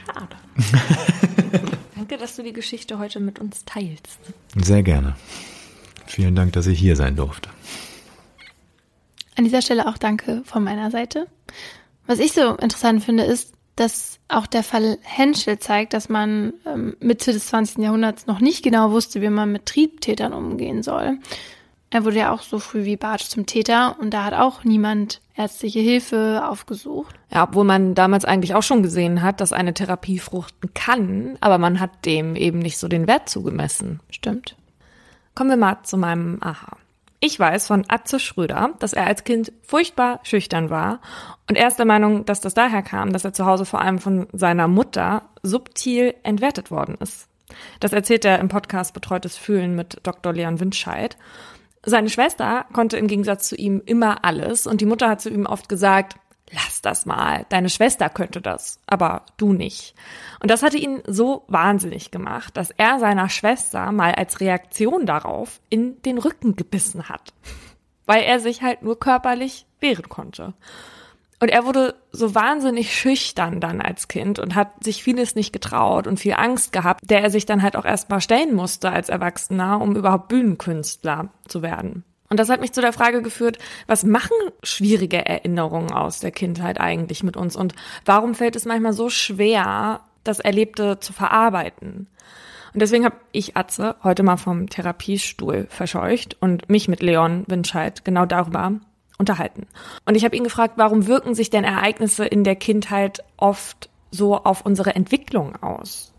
Schade. Danke, dass du die Geschichte heute mit uns teilst. Sehr gerne. Vielen Dank, dass ich hier sein durfte. An dieser Stelle auch danke von meiner Seite. Was ich so interessant finde, ist, dass auch der Fall Henschel zeigt, dass man ähm, Mitte des 20. Jahrhunderts noch nicht genau wusste, wie man mit Triebtätern umgehen soll. Er wurde ja auch so früh wie Bartsch zum Täter und da hat auch niemand ärztliche Hilfe aufgesucht. Ja, obwohl man damals eigentlich auch schon gesehen hat, dass eine Therapie fruchten kann, aber man hat dem eben nicht so den Wert zugemessen. Stimmt. Kommen wir mal zu meinem Aha. Ich weiß von Atze Schröder, dass er als Kind furchtbar schüchtern war und er ist der Meinung, dass das daher kam, dass er zu Hause vor allem von seiner Mutter subtil entwertet worden ist. Das erzählt er im Podcast Betreutes Fühlen mit Dr. Leon Windscheid. Seine Schwester konnte im Gegensatz zu ihm immer alles und die Mutter hat zu ihm oft gesagt, lass das mal, deine Schwester könnte das, aber du nicht. Und das hatte ihn so wahnsinnig gemacht, dass er seiner Schwester mal als Reaktion darauf in den Rücken gebissen hat, weil er sich halt nur körperlich wehren konnte. Und er wurde so wahnsinnig schüchtern dann als Kind und hat sich vieles nicht getraut und viel Angst gehabt, der er sich dann halt auch erstmal stellen musste als Erwachsener, um überhaupt Bühnenkünstler zu werden. Und das hat mich zu der Frage geführt, was machen schwierige Erinnerungen aus der Kindheit eigentlich mit uns und warum fällt es manchmal so schwer, das Erlebte zu verarbeiten? Und deswegen habe ich Atze heute mal vom Therapiestuhl verscheucht und mich mit Leon Winscheid genau darüber unterhalten. Und ich habe ihn gefragt, warum wirken sich denn Ereignisse in der Kindheit oft so auf unsere Entwicklung aus?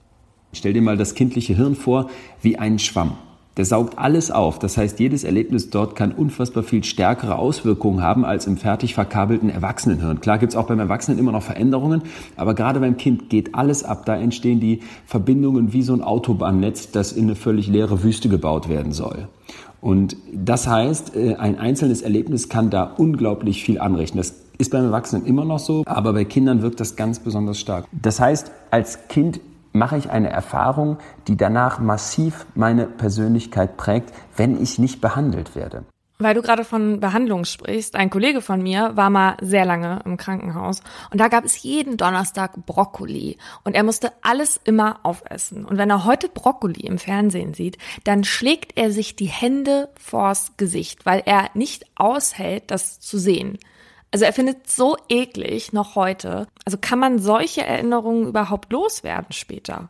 Stell dir mal das kindliche Hirn vor wie einen Schwamm. Der saugt alles auf. Das heißt, jedes Erlebnis dort kann unfassbar viel stärkere Auswirkungen haben als im fertig verkabelten Erwachsenenhirn. Klar gibt es auch beim Erwachsenen immer noch Veränderungen, aber gerade beim Kind geht alles ab. Da entstehen die Verbindungen wie so ein Autobahnnetz, das in eine völlig leere Wüste gebaut werden soll. Und das heißt, äh, ein einzelnes Erlebnis kann da unglaublich viel anrichten. Das ist beim Erwachsenen immer noch so, aber bei Kindern wirkt das ganz besonders stark. Das heißt, als Kind mache ich eine Erfahrung, die danach massiv meine Persönlichkeit prägt, wenn ich nicht behandelt werde. Weil du gerade von Behandlung sprichst, ein Kollege von mir war mal sehr lange im Krankenhaus und da gab es jeden Donnerstag Brokkoli und er musste alles immer aufessen. Und wenn er heute Brokkoli im Fernsehen sieht, dann schlägt er sich die Hände vors Gesicht, weil er nicht aushält, das zu sehen. Also er findet so eklig noch heute. Also kann man solche Erinnerungen überhaupt loswerden später?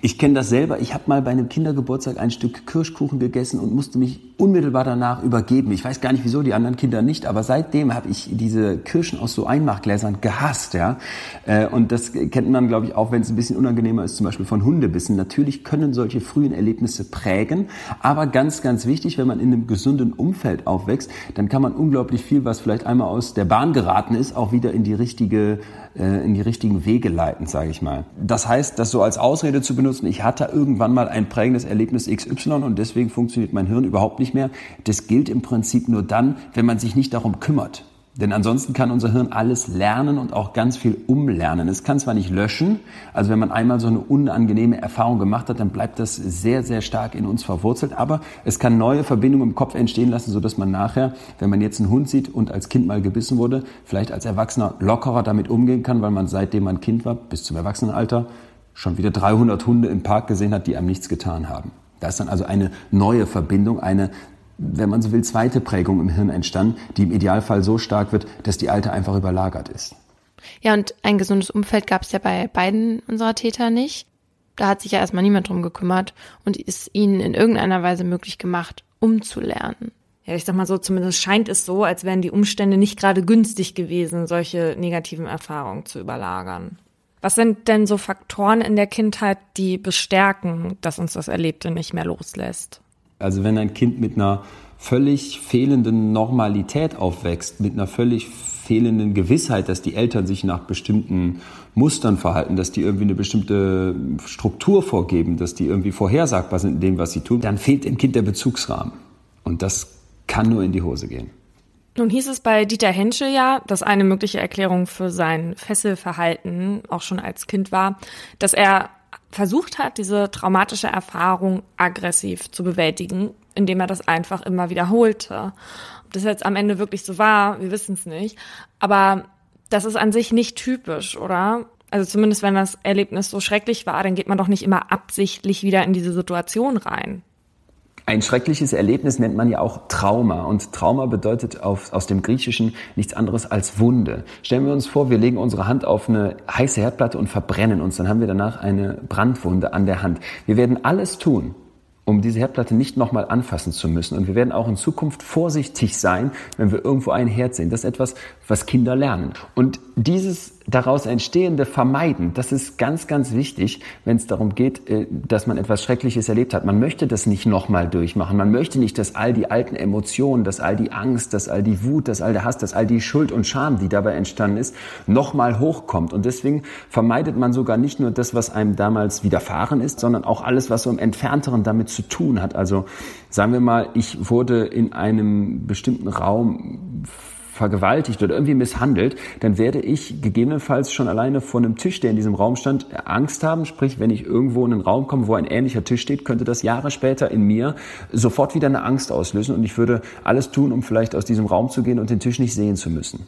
Ich kenne das selber. Ich habe mal bei einem Kindergeburtstag ein Stück Kirschkuchen gegessen und musste mich unmittelbar danach übergeben. Ich weiß gar nicht wieso, die anderen Kinder nicht, aber seitdem habe ich diese Kirschen aus so Einmachgläsern gehasst. Ja? Äh, und das kennt man, glaube ich, auch, wenn es ein bisschen unangenehmer ist, zum Beispiel von Hundebissen. Natürlich können solche frühen Erlebnisse prägen, aber ganz, ganz wichtig, wenn man in einem gesunden Umfeld aufwächst, dann kann man unglaublich viel, was vielleicht einmal aus der Bahn geraten ist, auch wieder in die richtige äh, in die richtigen Wege leiten, sage ich mal. Das heißt, das so als Ausrede zu benutzen, ich hatte irgendwann mal ein prägendes Erlebnis XY und deswegen funktioniert mein Hirn überhaupt nicht mehr, das gilt im Prinzip nur dann, wenn man sich nicht darum kümmert. Denn ansonsten kann unser Hirn alles lernen und auch ganz viel umlernen. Es kann zwar nicht löschen, also wenn man einmal so eine unangenehme Erfahrung gemacht hat, dann bleibt das sehr, sehr stark in uns verwurzelt, aber es kann neue Verbindungen im Kopf entstehen lassen, sodass man nachher, wenn man jetzt einen Hund sieht und als Kind mal gebissen wurde, vielleicht als Erwachsener lockerer damit umgehen kann, weil man seitdem man Kind war, bis zum Erwachsenenalter, schon wieder 300 Hunde im Park gesehen hat, die einem nichts getan haben. Da ist dann also eine neue Verbindung, eine wenn man so will, zweite Prägung im Hirn entstanden, die im Idealfall so stark wird, dass die alte einfach überlagert ist. Ja, und ein gesundes Umfeld gab es ja bei beiden unserer Täter nicht. Da hat sich ja erstmal niemand drum gekümmert und ist ihnen in irgendeiner Weise möglich gemacht, umzulernen. Ja, ich sag mal so, zumindest scheint es so, als wären die Umstände nicht gerade günstig gewesen, solche negativen Erfahrungen zu überlagern. Was sind denn so Faktoren in der Kindheit, die bestärken, dass uns das Erlebte nicht mehr loslässt? Also wenn ein Kind mit einer völlig fehlenden Normalität aufwächst, mit einer völlig fehlenden Gewissheit, dass die Eltern sich nach bestimmten Mustern verhalten, dass die irgendwie eine bestimmte Struktur vorgeben, dass die irgendwie vorhersagbar sind in dem, was sie tun, dann fehlt dem Kind der Bezugsrahmen. Und das kann nur in die Hose gehen. Nun hieß es bei Dieter Henschel ja, dass eine mögliche Erklärung für sein Fesselverhalten auch schon als Kind war, dass er versucht hat, diese traumatische Erfahrung aggressiv zu bewältigen, indem er das einfach immer wiederholte. Ob das jetzt am Ende wirklich so war, wir wissen es nicht. Aber das ist an sich nicht typisch, oder? Also zumindest wenn das Erlebnis so schrecklich war, dann geht man doch nicht immer absichtlich wieder in diese Situation rein. Ein schreckliches Erlebnis nennt man ja auch Trauma. Und Trauma bedeutet auf, aus dem Griechischen nichts anderes als Wunde. Stellen wir uns vor, wir legen unsere Hand auf eine heiße Herdplatte und verbrennen uns. Dann haben wir danach eine Brandwunde an der Hand. Wir werden alles tun, um diese Herdplatte nicht nochmal anfassen zu müssen. Und wir werden auch in Zukunft vorsichtig sein, wenn wir irgendwo ein Herd sehen. Das ist etwas, was Kinder lernen. Und dieses daraus entstehende Vermeiden, das ist ganz, ganz wichtig, wenn es darum geht, äh, dass man etwas Schreckliches erlebt hat. Man möchte das nicht nochmal durchmachen. Man möchte nicht, dass all die alten Emotionen, dass all die Angst, dass all die Wut, dass all der Hass, dass all die Schuld und Scham, die dabei entstanden ist, nochmal hochkommt. Und deswegen vermeidet man sogar nicht nur das, was einem damals widerfahren ist, sondern auch alles, was so im Entfernteren damit zu tun hat. Also sagen wir mal, ich wurde in einem bestimmten Raum vergewaltigt oder irgendwie misshandelt, dann werde ich gegebenenfalls schon alleine vor einem Tisch, der in diesem Raum stand, Angst haben. Sprich, wenn ich irgendwo in einen Raum komme, wo ein ähnlicher Tisch steht, könnte das Jahre später in mir sofort wieder eine Angst auslösen und ich würde alles tun, um vielleicht aus diesem Raum zu gehen und den Tisch nicht sehen zu müssen.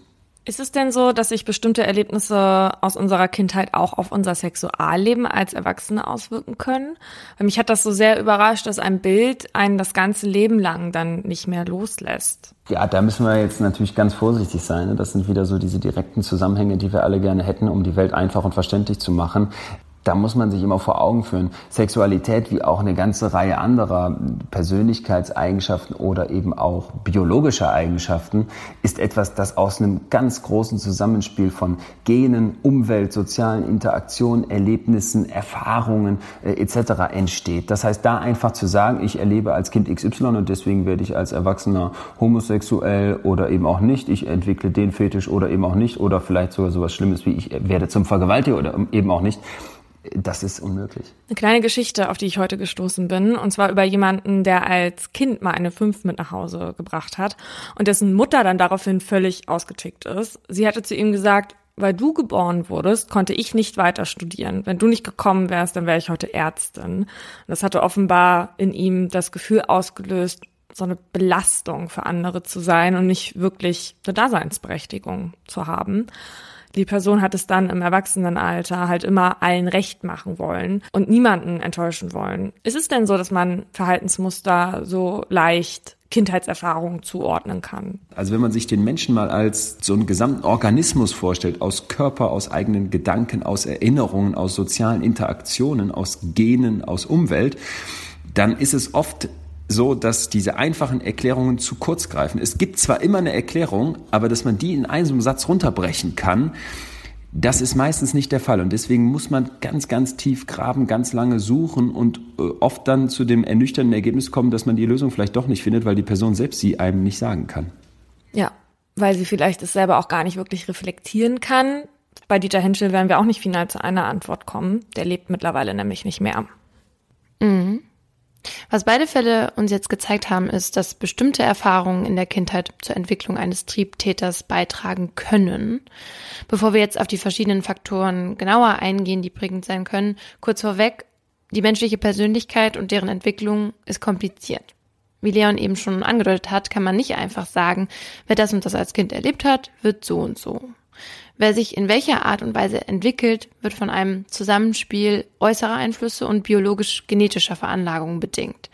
Ist es denn so, dass sich bestimmte Erlebnisse aus unserer Kindheit auch auf unser Sexualleben als Erwachsene auswirken können? Weil mich hat das so sehr überrascht, dass ein Bild einen das ganze Leben lang dann nicht mehr loslässt. Ja, da müssen wir jetzt natürlich ganz vorsichtig sein. Ne? Das sind wieder so diese direkten Zusammenhänge, die wir alle gerne hätten, um die Welt einfach und verständlich zu machen da muss man sich immer vor Augen führen, Sexualität wie auch eine ganze Reihe anderer Persönlichkeitseigenschaften oder eben auch biologischer Eigenschaften ist etwas, das aus einem ganz großen Zusammenspiel von Genen, Umwelt, sozialen Interaktionen, Erlebnissen, Erfahrungen äh, etc. entsteht. Das heißt, da einfach zu sagen, ich erlebe als Kind XY und deswegen werde ich als Erwachsener homosexuell oder eben auch nicht, ich entwickle den Fetisch oder eben auch nicht oder vielleicht sogar sowas Schlimmes wie ich werde zum Vergewaltiger oder eben auch nicht das ist unmöglich. Eine kleine Geschichte, auf die ich heute gestoßen bin, und zwar über jemanden, der als Kind mal eine Fünf mit nach Hause gebracht hat und dessen Mutter dann daraufhin völlig ausgetickt ist. Sie hatte zu ihm gesagt, weil du geboren wurdest, konnte ich nicht weiter studieren. Wenn du nicht gekommen wärst, dann wäre ich heute Ärztin. Und das hatte offenbar in ihm das Gefühl ausgelöst, so eine Belastung für andere zu sein und nicht wirklich eine Daseinsberechtigung zu haben die Person hat es dann im Erwachsenenalter halt immer allen recht machen wollen und niemanden enttäuschen wollen. Ist es denn so, dass man Verhaltensmuster so leicht Kindheitserfahrungen zuordnen kann. Also wenn man sich den Menschen mal als so einen gesamten Organismus vorstellt, aus Körper, aus eigenen Gedanken, aus Erinnerungen, aus sozialen Interaktionen, aus Genen, aus Umwelt, dann ist es oft so, dass diese einfachen Erklärungen zu kurz greifen. Es gibt zwar immer eine Erklärung, aber dass man die in einem Satz runterbrechen kann, das ist meistens nicht der Fall und deswegen muss man ganz, ganz tief graben, ganz lange suchen und äh, oft dann zu dem ernüchternden Ergebnis kommen, dass man die Lösung vielleicht doch nicht findet, weil die Person selbst sie einem nicht sagen kann. Ja, weil sie vielleicht es selber auch gar nicht wirklich reflektieren kann. Bei Dieter Henschel werden wir auch nicht final zu einer Antwort kommen. Der lebt mittlerweile nämlich nicht mehr. Mhm. Was beide Fälle uns jetzt gezeigt haben, ist, dass bestimmte Erfahrungen in der Kindheit zur Entwicklung eines Triebtäters beitragen können. Bevor wir jetzt auf die verschiedenen Faktoren genauer eingehen, die prägend sein können, kurz vorweg, die menschliche Persönlichkeit und deren Entwicklung ist kompliziert. Wie Leon eben schon angedeutet hat, kann man nicht einfach sagen, wer das und das als Kind erlebt hat, wird so und so. Wer sich in welcher Art und Weise entwickelt, wird von einem Zusammenspiel äußerer Einflüsse und biologisch-genetischer Veranlagungen bedingt.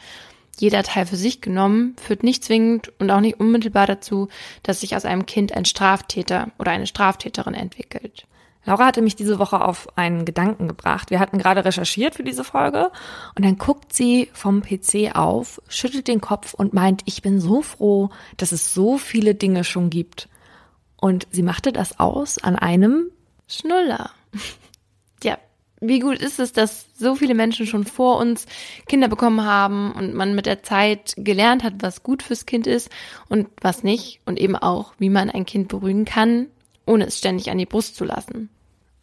Jeder Teil für sich genommen führt nicht zwingend und auch nicht unmittelbar dazu, dass sich aus einem Kind ein Straftäter oder eine Straftäterin entwickelt. Laura hatte mich diese Woche auf einen Gedanken gebracht. Wir hatten gerade recherchiert für diese Folge und dann guckt sie vom PC auf, schüttelt den Kopf und meint, ich bin so froh, dass es so viele Dinge schon gibt. Und sie machte das aus an einem Schnuller. ja, wie gut ist es, dass so viele Menschen schon vor uns Kinder bekommen haben und man mit der Zeit gelernt hat, was gut fürs Kind ist und was nicht und eben auch, wie man ein Kind beruhigen kann, ohne es ständig an die Brust zu lassen.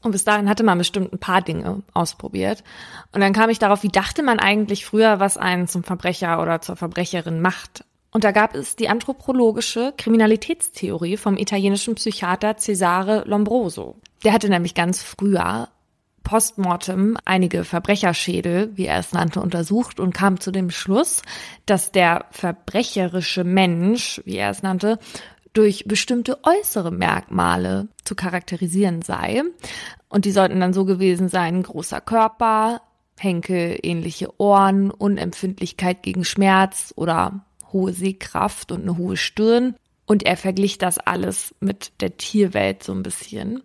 Und bis dahin hatte man bestimmt ein paar Dinge ausprobiert. Und dann kam ich darauf, wie dachte man eigentlich früher, was einen zum Verbrecher oder zur Verbrecherin macht. Und da gab es die anthropologische Kriminalitätstheorie vom italienischen Psychiater Cesare Lombroso. Der hatte nämlich ganz früher postmortem einige Verbrecherschädel, wie er es nannte, untersucht und kam zu dem Schluss, dass der verbrecherische Mensch, wie er es nannte, durch bestimmte äußere Merkmale zu charakterisieren sei. Und die sollten dann so gewesen sein, großer Körper, Henkel ähnliche Ohren, Unempfindlichkeit gegen Schmerz oder hohe Sehkraft und eine hohe Stirn. Und er verglich das alles mit der Tierwelt so ein bisschen.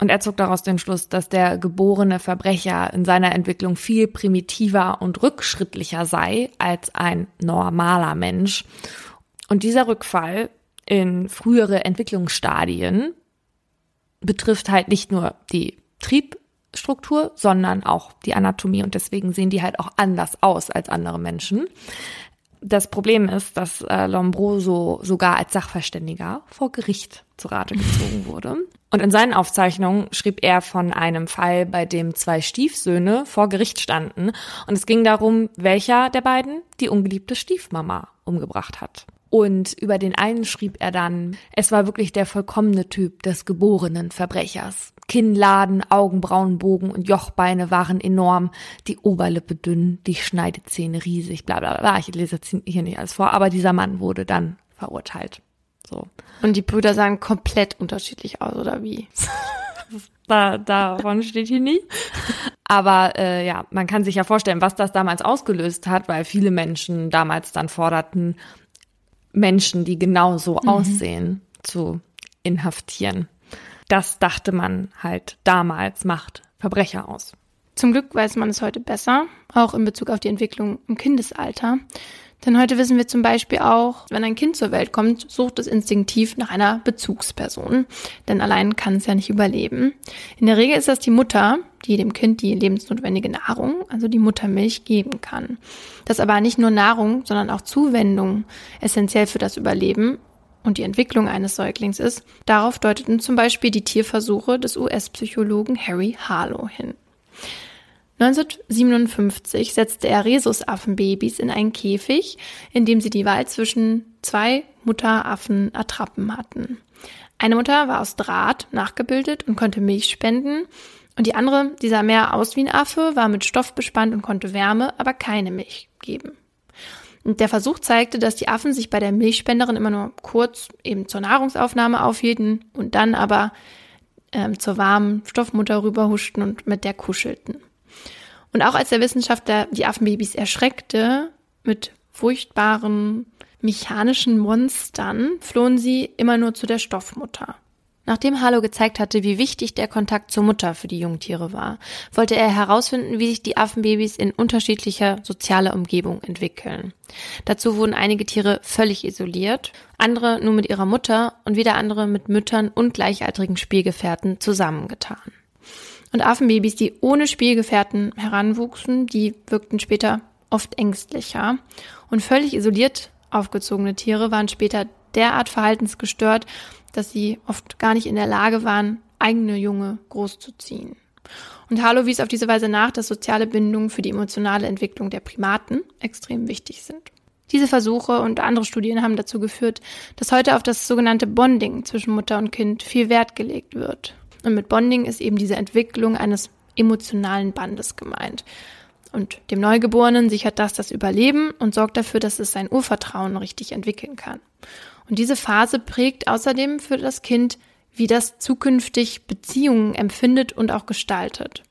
Und er zog daraus den Schluss, dass der geborene Verbrecher in seiner Entwicklung viel primitiver und rückschrittlicher sei als ein normaler Mensch. Und dieser Rückfall in frühere Entwicklungsstadien betrifft halt nicht nur die Triebstruktur, sondern auch die Anatomie. Und deswegen sehen die halt auch anders aus als andere Menschen. Das Problem ist, dass äh, Lombroso sogar als Sachverständiger vor Gericht zu Rate gezogen wurde. Und in seinen Aufzeichnungen schrieb er von einem Fall, bei dem zwei Stiefsöhne vor Gericht standen. Und es ging darum, welcher der beiden die ungeliebte Stiefmama umgebracht hat. Und über den einen schrieb er dann, es war wirklich der vollkommene Typ des geborenen Verbrechers. Kinnladen, Augenbrauenbogen und Jochbeine waren enorm, die Oberlippe dünn, die Schneidezähne riesig, bla bla bla. Ich lese jetzt hier nicht alles vor, aber dieser Mann wurde dann verurteilt. So. Und die Brüder sahen komplett unterschiedlich aus, oder wie? da, davon steht hier nie. Aber äh, ja, man kann sich ja vorstellen, was das damals ausgelöst hat, weil viele Menschen damals dann forderten, Menschen, die genau so mhm. aussehen, zu inhaftieren. Das dachte man halt damals macht Verbrecher aus. Zum Glück weiß man es heute besser, auch in Bezug auf die Entwicklung im Kindesalter. Denn heute wissen wir zum Beispiel auch, wenn ein Kind zur Welt kommt, sucht es instinktiv nach einer Bezugsperson. Denn allein kann es ja nicht überleben. In der Regel ist das die Mutter, die dem Kind die lebensnotwendige Nahrung, also die Muttermilch, geben kann. Das aber nicht nur Nahrung, sondern auch Zuwendung essentiell für das Überleben und die Entwicklung eines Säuglings ist. Darauf deuteten zum Beispiel die Tierversuche des US-Psychologen Harry Harlow hin. 1957 setzte er Rhesusaffenbabys in einen Käfig, in dem sie die Wahl zwischen zwei Mutteraffen-Attrappen hatten. Eine Mutter war aus Draht nachgebildet und konnte Milch spenden, und die andere, die sah mehr aus wie ein Affe, war mit Stoff bespannt und konnte Wärme, aber keine Milch geben. Und der Versuch zeigte, dass die Affen sich bei der Milchspenderin immer nur kurz eben zur Nahrungsaufnahme aufhielten und dann aber ähm, zur warmen Stoffmutter rüberhuschten und mit der kuschelten. Und auch als der Wissenschaftler die Affenbabys erschreckte mit furchtbaren mechanischen Monstern, flohen sie immer nur zu der Stoffmutter. Nachdem Harlow gezeigt hatte, wie wichtig der Kontakt zur Mutter für die Jungtiere war, wollte er herausfinden, wie sich die Affenbabys in unterschiedlicher sozialer Umgebung entwickeln. Dazu wurden einige Tiere völlig isoliert, andere nur mit ihrer Mutter und wieder andere mit Müttern und gleichaltrigen Spielgefährten zusammengetan. Und Affenbabys, die ohne Spielgefährten heranwuchsen, die wirkten später oft ängstlicher. Und völlig isoliert aufgezogene Tiere waren später derart verhaltensgestört, dass sie oft gar nicht in der Lage waren, eigene Junge großzuziehen. Und Harlow wies auf diese Weise nach, dass soziale Bindungen für die emotionale Entwicklung der Primaten extrem wichtig sind. Diese Versuche und andere Studien haben dazu geführt, dass heute auf das sogenannte Bonding zwischen Mutter und Kind viel Wert gelegt wird. Und mit Bonding ist eben diese Entwicklung eines emotionalen Bandes gemeint. Und dem Neugeborenen sichert das das Überleben und sorgt dafür, dass es sein Urvertrauen richtig entwickeln kann. Und diese Phase prägt außerdem für das Kind, wie das zukünftig Beziehungen empfindet und auch gestaltet.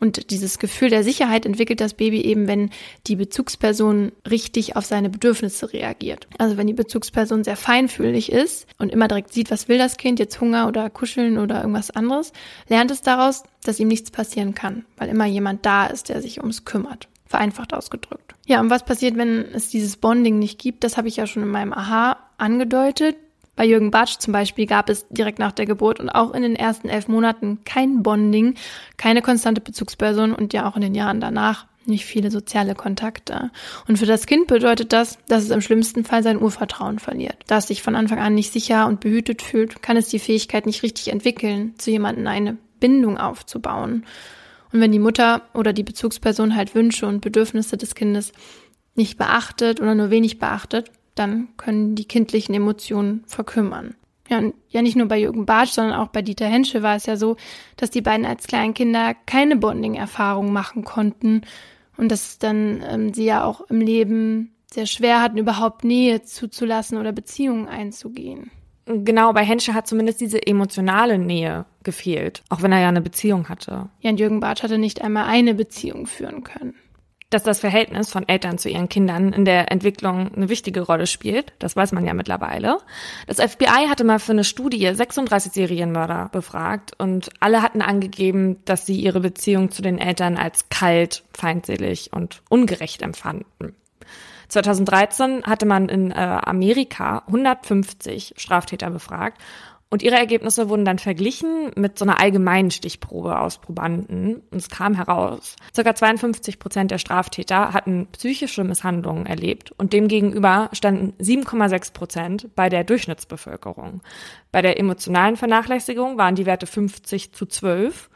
Und dieses Gefühl der Sicherheit entwickelt das Baby eben, wenn die Bezugsperson richtig auf seine Bedürfnisse reagiert. Also wenn die Bezugsperson sehr feinfühlig ist und immer direkt sieht, was will das Kind, jetzt Hunger oder Kuscheln oder irgendwas anderes, lernt es daraus, dass ihm nichts passieren kann, weil immer jemand da ist, der sich ums kümmert. Vereinfacht ausgedrückt. Ja, und was passiert, wenn es dieses Bonding nicht gibt? Das habe ich ja schon in meinem Aha angedeutet. Bei Jürgen Batsch zum Beispiel gab es direkt nach der Geburt und auch in den ersten elf Monaten kein Bonding, keine konstante Bezugsperson und ja auch in den Jahren danach nicht viele soziale Kontakte. Und für das Kind bedeutet das, dass es im schlimmsten Fall sein Urvertrauen verliert. Da es sich von Anfang an nicht sicher und behütet fühlt, kann es die Fähigkeit nicht richtig entwickeln, zu jemandem eine Bindung aufzubauen. Und wenn die Mutter oder die Bezugsperson halt Wünsche und Bedürfnisse des Kindes nicht beachtet oder nur wenig beachtet, dann können die kindlichen Emotionen verkümmern. Ja, ja nicht nur bei Jürgen Bartsch, sondern auch bei Dieter Henschel war es ja so, dass die beiden als Kleinkinder keine Bonding-Erfahrung machen konnten und dass dann ähm, sie ja auch im Leben sehr schwer hatten, überhaupt Nähe zuzulassen oder Beziehungen einzugehen. Genau, bei Henschel hat zumindest diese emotionale Nähe gefehlt, auch wenn er ja eine Beziehung hatte. Ja, und Jürgen Bartsch hatte nicht einmal eine Beziehung führen können dass das Verhältnis von Eltern zu ihren Kindern in der Entwicklung eine wichtige Rolle spielt. Das weiß man ja mittlerweile. Das FBI hatte mal für eine Studie 36 Serienmörder befragt und alle hatten angegeben, dass sie ihre Beziehung zu den Eltern als kalt, feindselig und ungerecht empfanden. 2013 hatte man in äh, Amerika 150 Straftäter befragt und ihre Ergebnisse wurden dann verglichen mit so einer allgemeinen Stichprobe aus Probanden. Und es kam heraus, circa 52 Prozent der Straftäter hatten psychische Misshandlungen erlebt und demgegenüber standen 7,6 Prozent bei der Durchschnittsbevölkerung. Bei der emotionalen Vernachlässigung waren die Werte 50 zu 12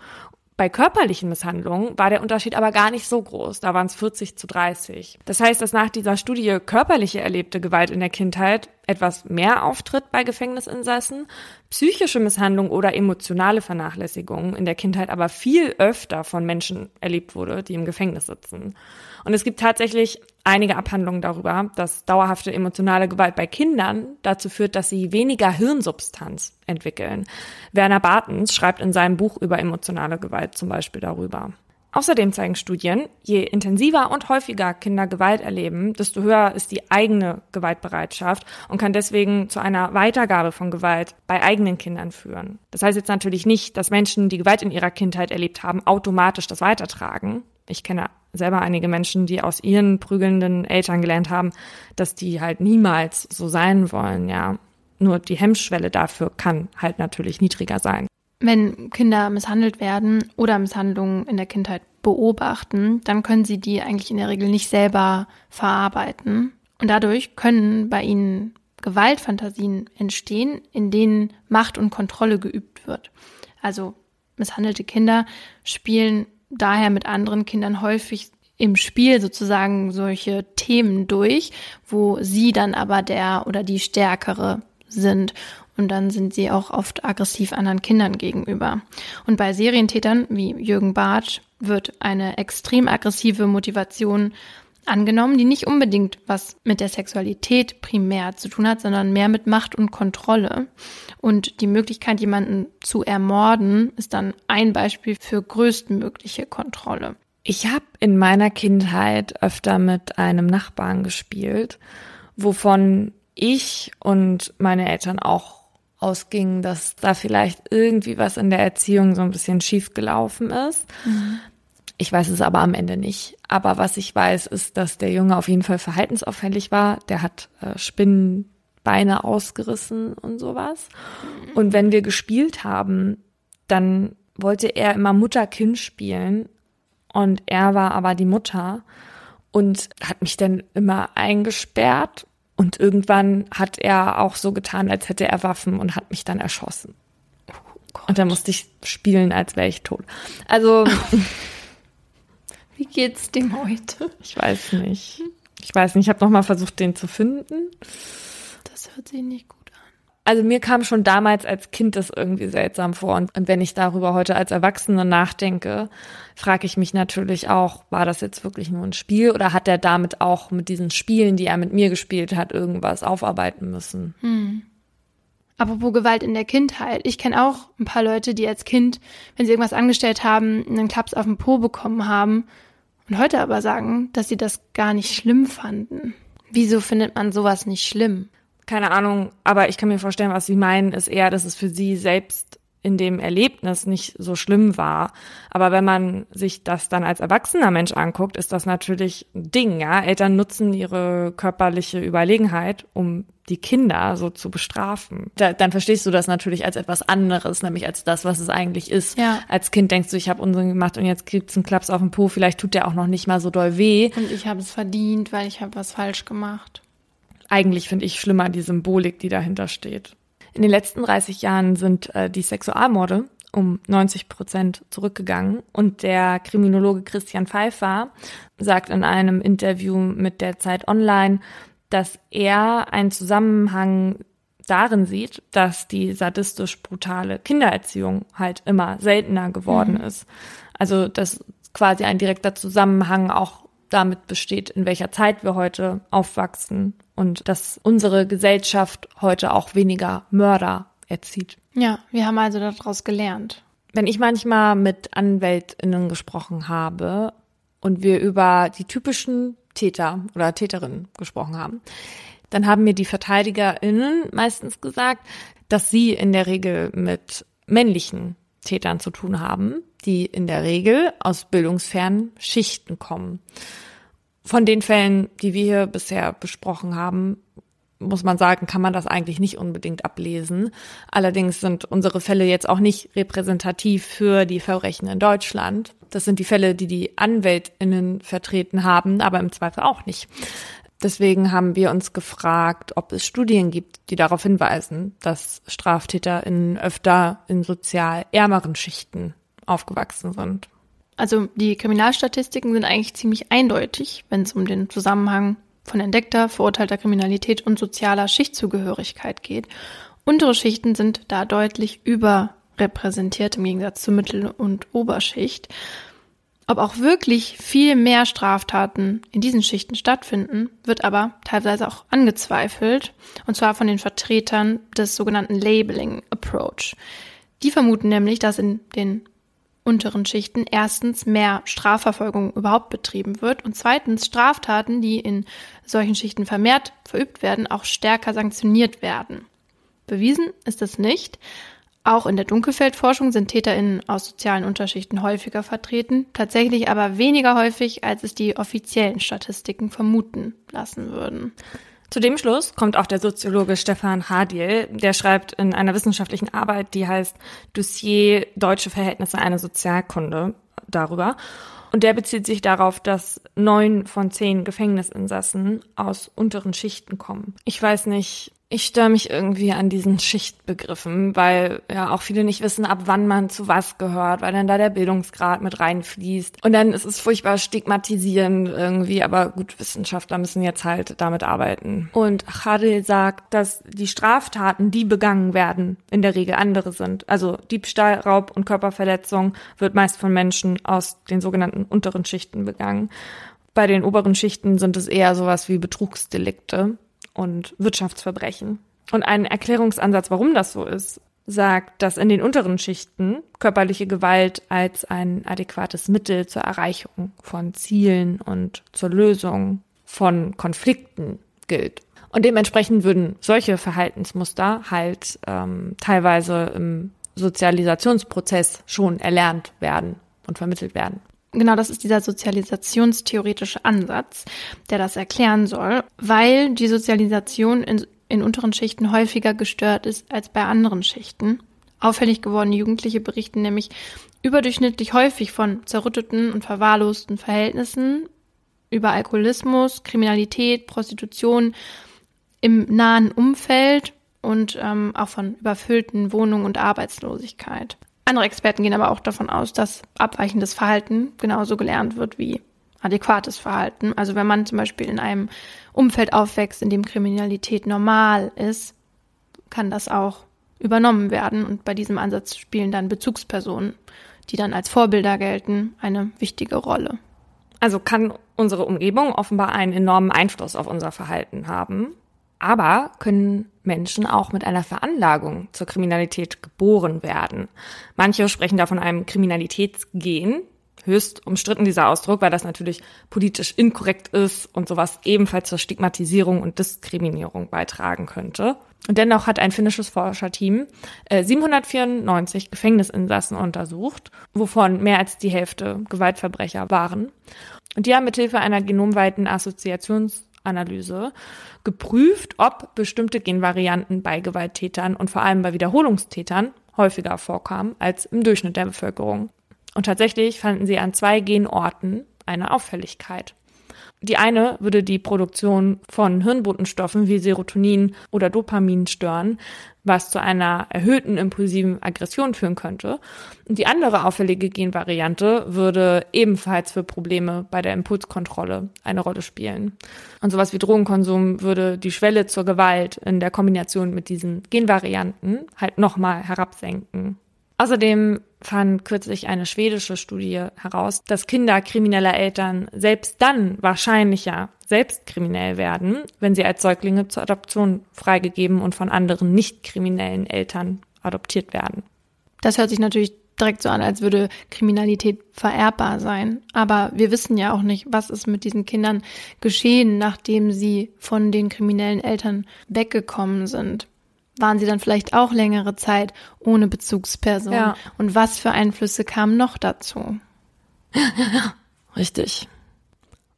bei körperlichen Misshandlungen war der Unterschied aber gar nicht so groß. Da waren es 40 zu 30. Das heißt, dass nach dieser Studie körperliche erlebte Gewalt in der Kindheit etwas mehr auftritt bei Gefängnisinsassen, psychische Misshandlung oder emotionale Vernachlässigung in der Kindheit aber viel öfter von Menschen erlebt wurde, die im Gefängnis sitzen. Und es gibt tatsächlich einige Abhandlungen darüber, dass dauerhafte emotionale Gewalt bei Kindern dazu führt, dass sie weniger Hirnsubstanz entwickeln. Werner Bartens schreibt in seinem Buch über emotionale Gewalt zum Beispiel darüber. Außerdem zeigen Studien, je intensiver und häufiger Kinder Gewalt erleben, desto höher ist die eigene Gewaltbereitschaft und kann deswegen zu einer Weitergabe von Gewalt bei eigenen Kindern führen. Das heißt jetzt natürlich nicht, dass Menschen, die Gewalt in ihrer Kindheit erlebt haben, automatisch das weitertragen. Ich kenne selber einige Menschen, die aus ihren prügelnden Eltern gelernt haben, dass die halt niemals so sein wollen, ja. Nur die Hemmschwelle dafür kann halt natürlich niedriger sein. Wenn Kinder misshandelt werden oder Misshandlungen in der Kindheit beobachten, dann können sie die eigentlich in der Regel nicht selber verarbeiten. Und dadurch können bei ihnen Gewaltfantasien entstehen, in denen Macht und Kontrolle geübt wird. Also misshandelte Kinder spielen daher mit anderen Kindern häufig im Spiel sozusagen solche Themen durch, wo sie dann aber der oder die Stärkere sind. Und dann sind sie auch oft aggressiv anderen Kindern gegenüber. Und bei Serientätern wie Jürgen Bartsch wird eine extrem aggressive Motivation angenommen, die nicht unbedingt was mit der Sexualität primär zu tun hat, sondern mehr mit Macht und Kontrolle. Und die Möglichkeit, jemanden zu ermorden, ist dann ein Beispiel für größtmögliche Kontrolle. Ich habe in meiner Kindheit öfter mit einem Nachbarn gespielt, wovon ich und meine Eltern auch ausging, dass da vielleicht irgendwie was in der Erziehung so ein bisschen schief gelaufen ist. Mhm. Ich weiß es aber am Ende nicht. Aber was ich weiß, ist, dass der Junge auf jeden Fall verhaltensauffällig war. Der hat äh, Spinnenbeine ausgerissen und sowas. Und wenn wir gespielt haben, dann wollte er immer Mutter-Kind spielen. Und er war aber die Mutter und hat mich dann immer eingesperrt und irgendwann hat er auch so getan, als hätte er Waffen und hat mich dann erschossen. Oh und dann musste ich spielen, als wäre ich tot. Also. Wie geht's dem heute? Ich weiß nicht. Ich weiß nicht. Ich habe noch mal versucht, den zu finden. Das hört sich nicht gut also mir kam schon damals als Kind das irgendwie seltsam vor. Und, und wenn ich darüber heute als Erwachsene nachdenke, frage ich mich natürlich auch, war das jetzt wirklich nur ein Spiel oder hat er damit auch mit diesen Spielen, die er mit mir gespielt hat, irgendwas aufarbeiten müssen? Hm. Apropos Gewalt in der Kindheit. Ich kenne auch ein paar Leute, die als Kind, wenn sie irgendwas angestellt haben, einen Klaps auf den Po bekommen haben und heute aber sagen, dass sie das gar nicht schlimm fanden. Wieso findet man sowas nicht schlimm? keine Ahnung, aber ich kann mir vorstellen, was sie meinen, ist eher, dass es für sie selbst in dem Erlebnis nicht so schlimm war. Aber wenn man sich das dann als erwachsener Mensch anguckt, ist das natürlich ein Ding, ja. Eltern nutzen ihre körperliche Überlegenheit, um die Kinder so zu bestrafen. Da, dann verstehst du das natürlich als etwas anderes, nämlich als das, was es eigentlich ist. Ja. Als Kind denkst du, ich habe Unsinn gemacht und jetzt gibt's einen Klaps auf den Po, vielleicht tut der auch noch nicht mal so doll weh. Und ich habe es verdient, weil ich habe was falsch gemacht eigentlich finde ich schlimmer die Symbolik, die dahinter steht. In den letzten 30 Jahren sind äh, die Sexualmorde um 90 Prozent zurückgegangen. Und der Kriminologe Christian Pfeiffer sagt in einem Interview mit der Zeit Online, dass er einen Zusammenhang darin sieht, dass die sadistisch brutale Kindererziehung halt immer seltener geworden mhm. ist. Also dass quasi ein direkter Zusammenhang auch damit besteht, in welcher Zeit wir heute aufwachsen und dass unsere Gesellschaft heute auch weniger Mörder erzieht. Ja, wir haben also daraus gelernt. Wenn ich manchmal mit Anwältinnen gesprochen habe und wir über die typischen Täter oder Täterinnen gesprochen haben, dann haben mir die VerteidigerInnen meistens gesagt, dass sie in der Regel mit männlichen Tätern zu tun haben, die in der Regel aus bildungsfernen Schichten kommen. Von den Fällen, die wir hier bisher besprochen haben, muss man sagen, kann man das eigentlich nicht unbedingt ablesen. Allerdings sind unsere Fälle jetzt auch nicht repräsentativ für die Verbrechen in Deutschland. Das sind die Fälle, die die Anwältinnen vertreten haben, aber im Zweifel auch nicht. Deswegen haben wir uns gefragt, ob es Studien gibt, die darauf hinweisen, dass StraftäterInnen öfter in sozial ärmeren Schichten aufgewachsen sind. Also die Kriminalstatistiken sind eigentlich ziemlich eindeutig, wenn es um den Zusammenhang von entdeckter, verurteilter Kriminalität und sozialer Schichtzugehörigkeit geht. Untere Schichten sind da deutlich überrepräsentiert im Gegensatz zur Mittel- und Oberschicht. Ob auch wirklich viel mehr Straftaten in diesen Schichten stattfinden, wird aber teilweise auch angezweifelt, und zwar von den Vertretern des sogenannten Labeling Approach. Die vermuten nämlich, dass in den unteren Schichten erstens mehr Strafverfolgung überhaupt betrieben wird und zweitens Straftaten, die in solchen Schichten vermehrt verübt werden, auch stärker sanktioniert werden. Bewiesen ist das nicht. Auch in der Dunkelfeldforschung sind TäterInnen aus sozialen Unterschichten häufiger vertreten, tatsächlich aber weniger häufig, als es die offiziellen Statistiken vermuten lassen würden. Zu dem Schluss kommt auch der Soziologe Stefan Hadiel, der schreibt in einer wissenschaftlichen Arbeit, die heißt Dossier Deutsche Verhältnisse einer Sozialkunde darüber. Und der bezieht sich darauf, dass neun von zehn Gefängnisinsassen aus unteren Schichten kommen. Ich weiß nicht, ich störe mich irgendwie an diesen Schichtbegriffen, weil ja auch viele nicht wissen, ab wann man zu was gehört, weil dann da der Bildungsgrad mit reinfließt. Und dann ist es furchtbar stigmatisierend irgendwie, aber gut, Wissenschaftler müssen jetzt halt damit arbeiten. Und Chadil sagt, dass die Straftaten, die begangen werden, in der Regel andere sind. Also Diebstahl, Raub und Körperverletzung wird meist von Menschen aus den sogenannten unteren Schichten begangen. Bei den oberen Schichten sind es eher sowas wie Betrugsdelikte und Wirtschaftsverbrechen. Und ein Erklärungsansatz, warum das so ist, sagt, dass in den unteren Schichten körperliche Gewalt als ein adäquates Mittel zur Erreichung von Zielen und zur Lösung von Konflikten gilt. Und dementsprechend würden solche Verhaltensmuster halt ähm, teilweise im Sozialisationsprozess schon erlernt werden und vermittelt werden. Genau, das ist dieser sozialisationstheoretische Ansatz, der das erklären soll, weil die Sozialisation in, in unteren Schichten häufiger gestört ist als bei anderen Schichten. Auffällig gewordene Jugendliche berichten nämlich überdurchschnittlich häufig von zerrütteten und verwahrlosten Verhältnissen, über Alkoholismus, Kriminalität, Prostitution im nahen Umfeld und ähm, auch von überfüllten Wohnungen und Arbeitslosigkeit. Andere Experten gehen aber auch davon aus, dass abweichendes Verhalten genauso gelernt wird wie adäquates Verhalten. Also wenn man zum Beispiel in einem Umfeld aufwächst, in dem Kriminalität normal ist, kann das auch übernommen werden. Und bei diesem Ansatz spielen dann Bezugspersonen, die dann als Vorbilder gelten, eine wichtige Rolle. Also kann unsere Umgebung offenbar einen enormen Einfluss auf unser Verhalten haben. Aber können Menschen auch mit einer Veranlagung zur Kriminalität geboren werden? Manche sprechen da von einem Kriminalitätsgen. Höchst umstritten dieser Ausdruck, weil das natürlich politisch inkorrekt ist und sowas ebenfalls zur Stigmatisierung und Diskriminierung beitragen könnte. Und dennoch hat ein finnisches Forscherteam 794 äh, Gefängnisinsassen untersucht, wovon mehr als die Hälfte Gewaltverbrecher waren. Und die haben mithilfe einer genomweiten Assoziations Analyse geprüft, ob bestimmte Genvarianten bei Gewalttätern und vor allem bei Wiederholungstätern häufiger vorkamen als im Durchschnitt der Bevölkerung. Und tatsächlich fanden sie an zwei Genorten eine Auffälligkeit. Die eine würde die Produktion von Hirnbotenstoffen wie Serotonin oder Dopamin stören, was zu einer erhöhten impulsiven Aggression führen könnte. Und die andere auffällige Genvariante würde ebenfalls für Probleme bei der Impulskontrolle eine Rolle spielen. Und sowas wie Drogenkonsum würde die Schwelle zur Gewalt in der Kombination mit diesen Genvarianten halt nochmal herabsenken. Außerdem fand kürzlich eine schwedische Studie heraus, dass Kinder krimineller Eltern selbst dann wahrscheinlicher selbst kriminell werden, wenn sie als Säuglinge zur Adoption freigegeben und von anderen nicht kriminellen Eltern adoptiert werden. Das hört sich natürlich direkt so an, als würde Kriminalität vererbbar sein. Aber wir wissen ja auch nicht, was ist mit diesen Kindern geschehen, nachdem sie von den kriminellen Eltern weggekommen sind waren sie dann vielleicht auch längere Zeit ohne Bezugsperson? Ja. Und was für Einflüsse kamen noch dazu? Richtig.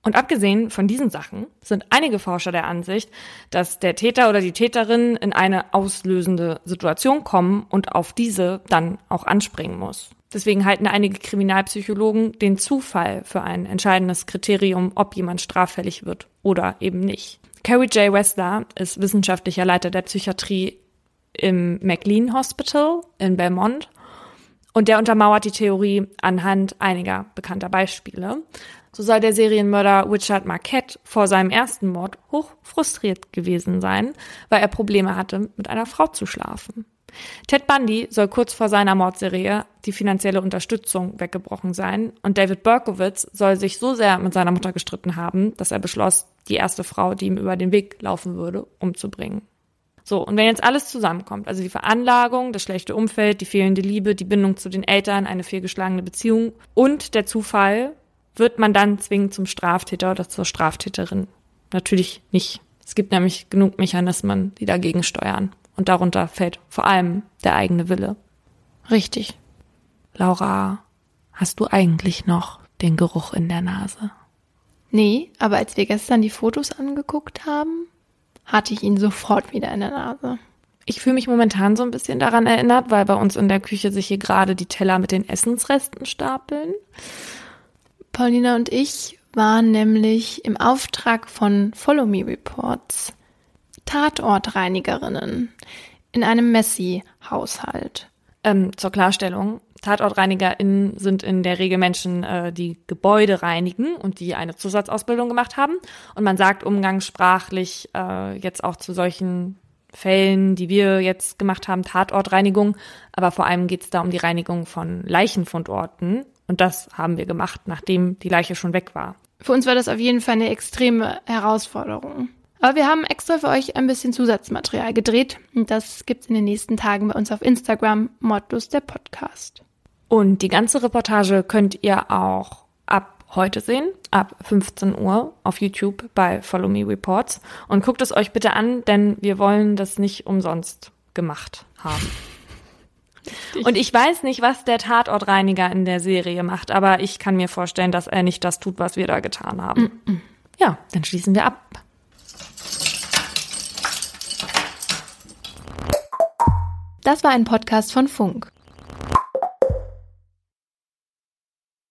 Und abgesehen von diesen Sachen sind einige Forscher der Ansicht, dass der Täter oder die Täterin in eine auslösende Situation kommen und auf diese dann auch anspringen muss. Deswegen halten einige Kriminalpsychologen den Zufall für ein entscheidendes Kriterium, ob jemand straffällig wird oder eben nicht. Carrie J. Wessler ist wissenschaftlicher Leiter der Psychiatrie im McLean Hospital in Belmont. Und der untermauert die Theorie anhand einiger bekannter Beispiele. So soll der Serienmörder Richard Marquette vor seinem ersten Mord hoch frustriert gewesen sein, weil er Probleme hatte, mit einer Frau zu schlafen. Ted Bundy soll kurz vor seiner Mordserie die finanzielle Unterstützung weggebrochen sein und David Berkowitz soll sich so sehr mit seiner Mutter gestritten haben, dass er beschloss, die erste Frau, die ihm über den Weg laufen würde, umzubringen. So, und wenn jetzt alles zusammenkommt, also die Veranlagung, das schlechte Umfeld, die fehlende Liebe, die Bindung zu den Eltern, eine fehlgeschlagene Beziehung und der Zufall, wird man dann zwingend zum Straftäter oder zur Straftäterin. Natürlich nicht. Es gibt nämlich genug Mechanismen, die dagegen steuern. Und darunter fällt vor allem der eigene Wille. Richtig. Laura, hast du eigentlich noch den Geruch in der Nase? Nee, aber als wir gestern die Fotos angeguckt haben, hatte ich ihn sofort wieder in der Nase. Ich fühle mich momentan so ein bisschen daran erinnert, weil bei uns in der Küche sich hier gerade die Teller mit den Essensresten stapeln. Paulina und ich waren nämlich im Auftrag von Follow Me Reports Tatortreinigerinnen in einem Messi-Haushalt. Ähm, zur Klarstellung, TatortreinigerInnen sind in der Regel Menschen, äh, die Gebäude reinigen und die eine Zusatzausbildung gemacht haben. Und man sagt umgangssprachlich äh, jetzt auch zu solchen Fällen, die wir jetzt gemacht haben, Tatortreinigung. Aber vor allem geht es da um die Reinigung von Leichenfundorten. Und das haben wir gemacht, nachdem die Leiche schon weg war. Für uns war das auf jeden Fall eine extreme Herausforderung. Aber wir haben extra für euch ein bisschen Zusatzmaterial gedreht und das gibt's in den nächsten Tagen bei uns auf Instagram, Modus der Podcast. Und die ganze Reportage könnt ihr auch ab heute sehen, ab 15 Uhr auf YouTube bei Follow Me Reports. Und guckt es euch bitte an, denn wir wollen das nicht umsonst gemacht haben. Und ich weiß nicht, was der Tatortreiniger in der Serie macht, aber ich kann mir vorstellen, dass er nicht das tut, was wir da getan haben. Mm -mm. Ja, dann schließen wir ab. Das war ein Podcast von Funk.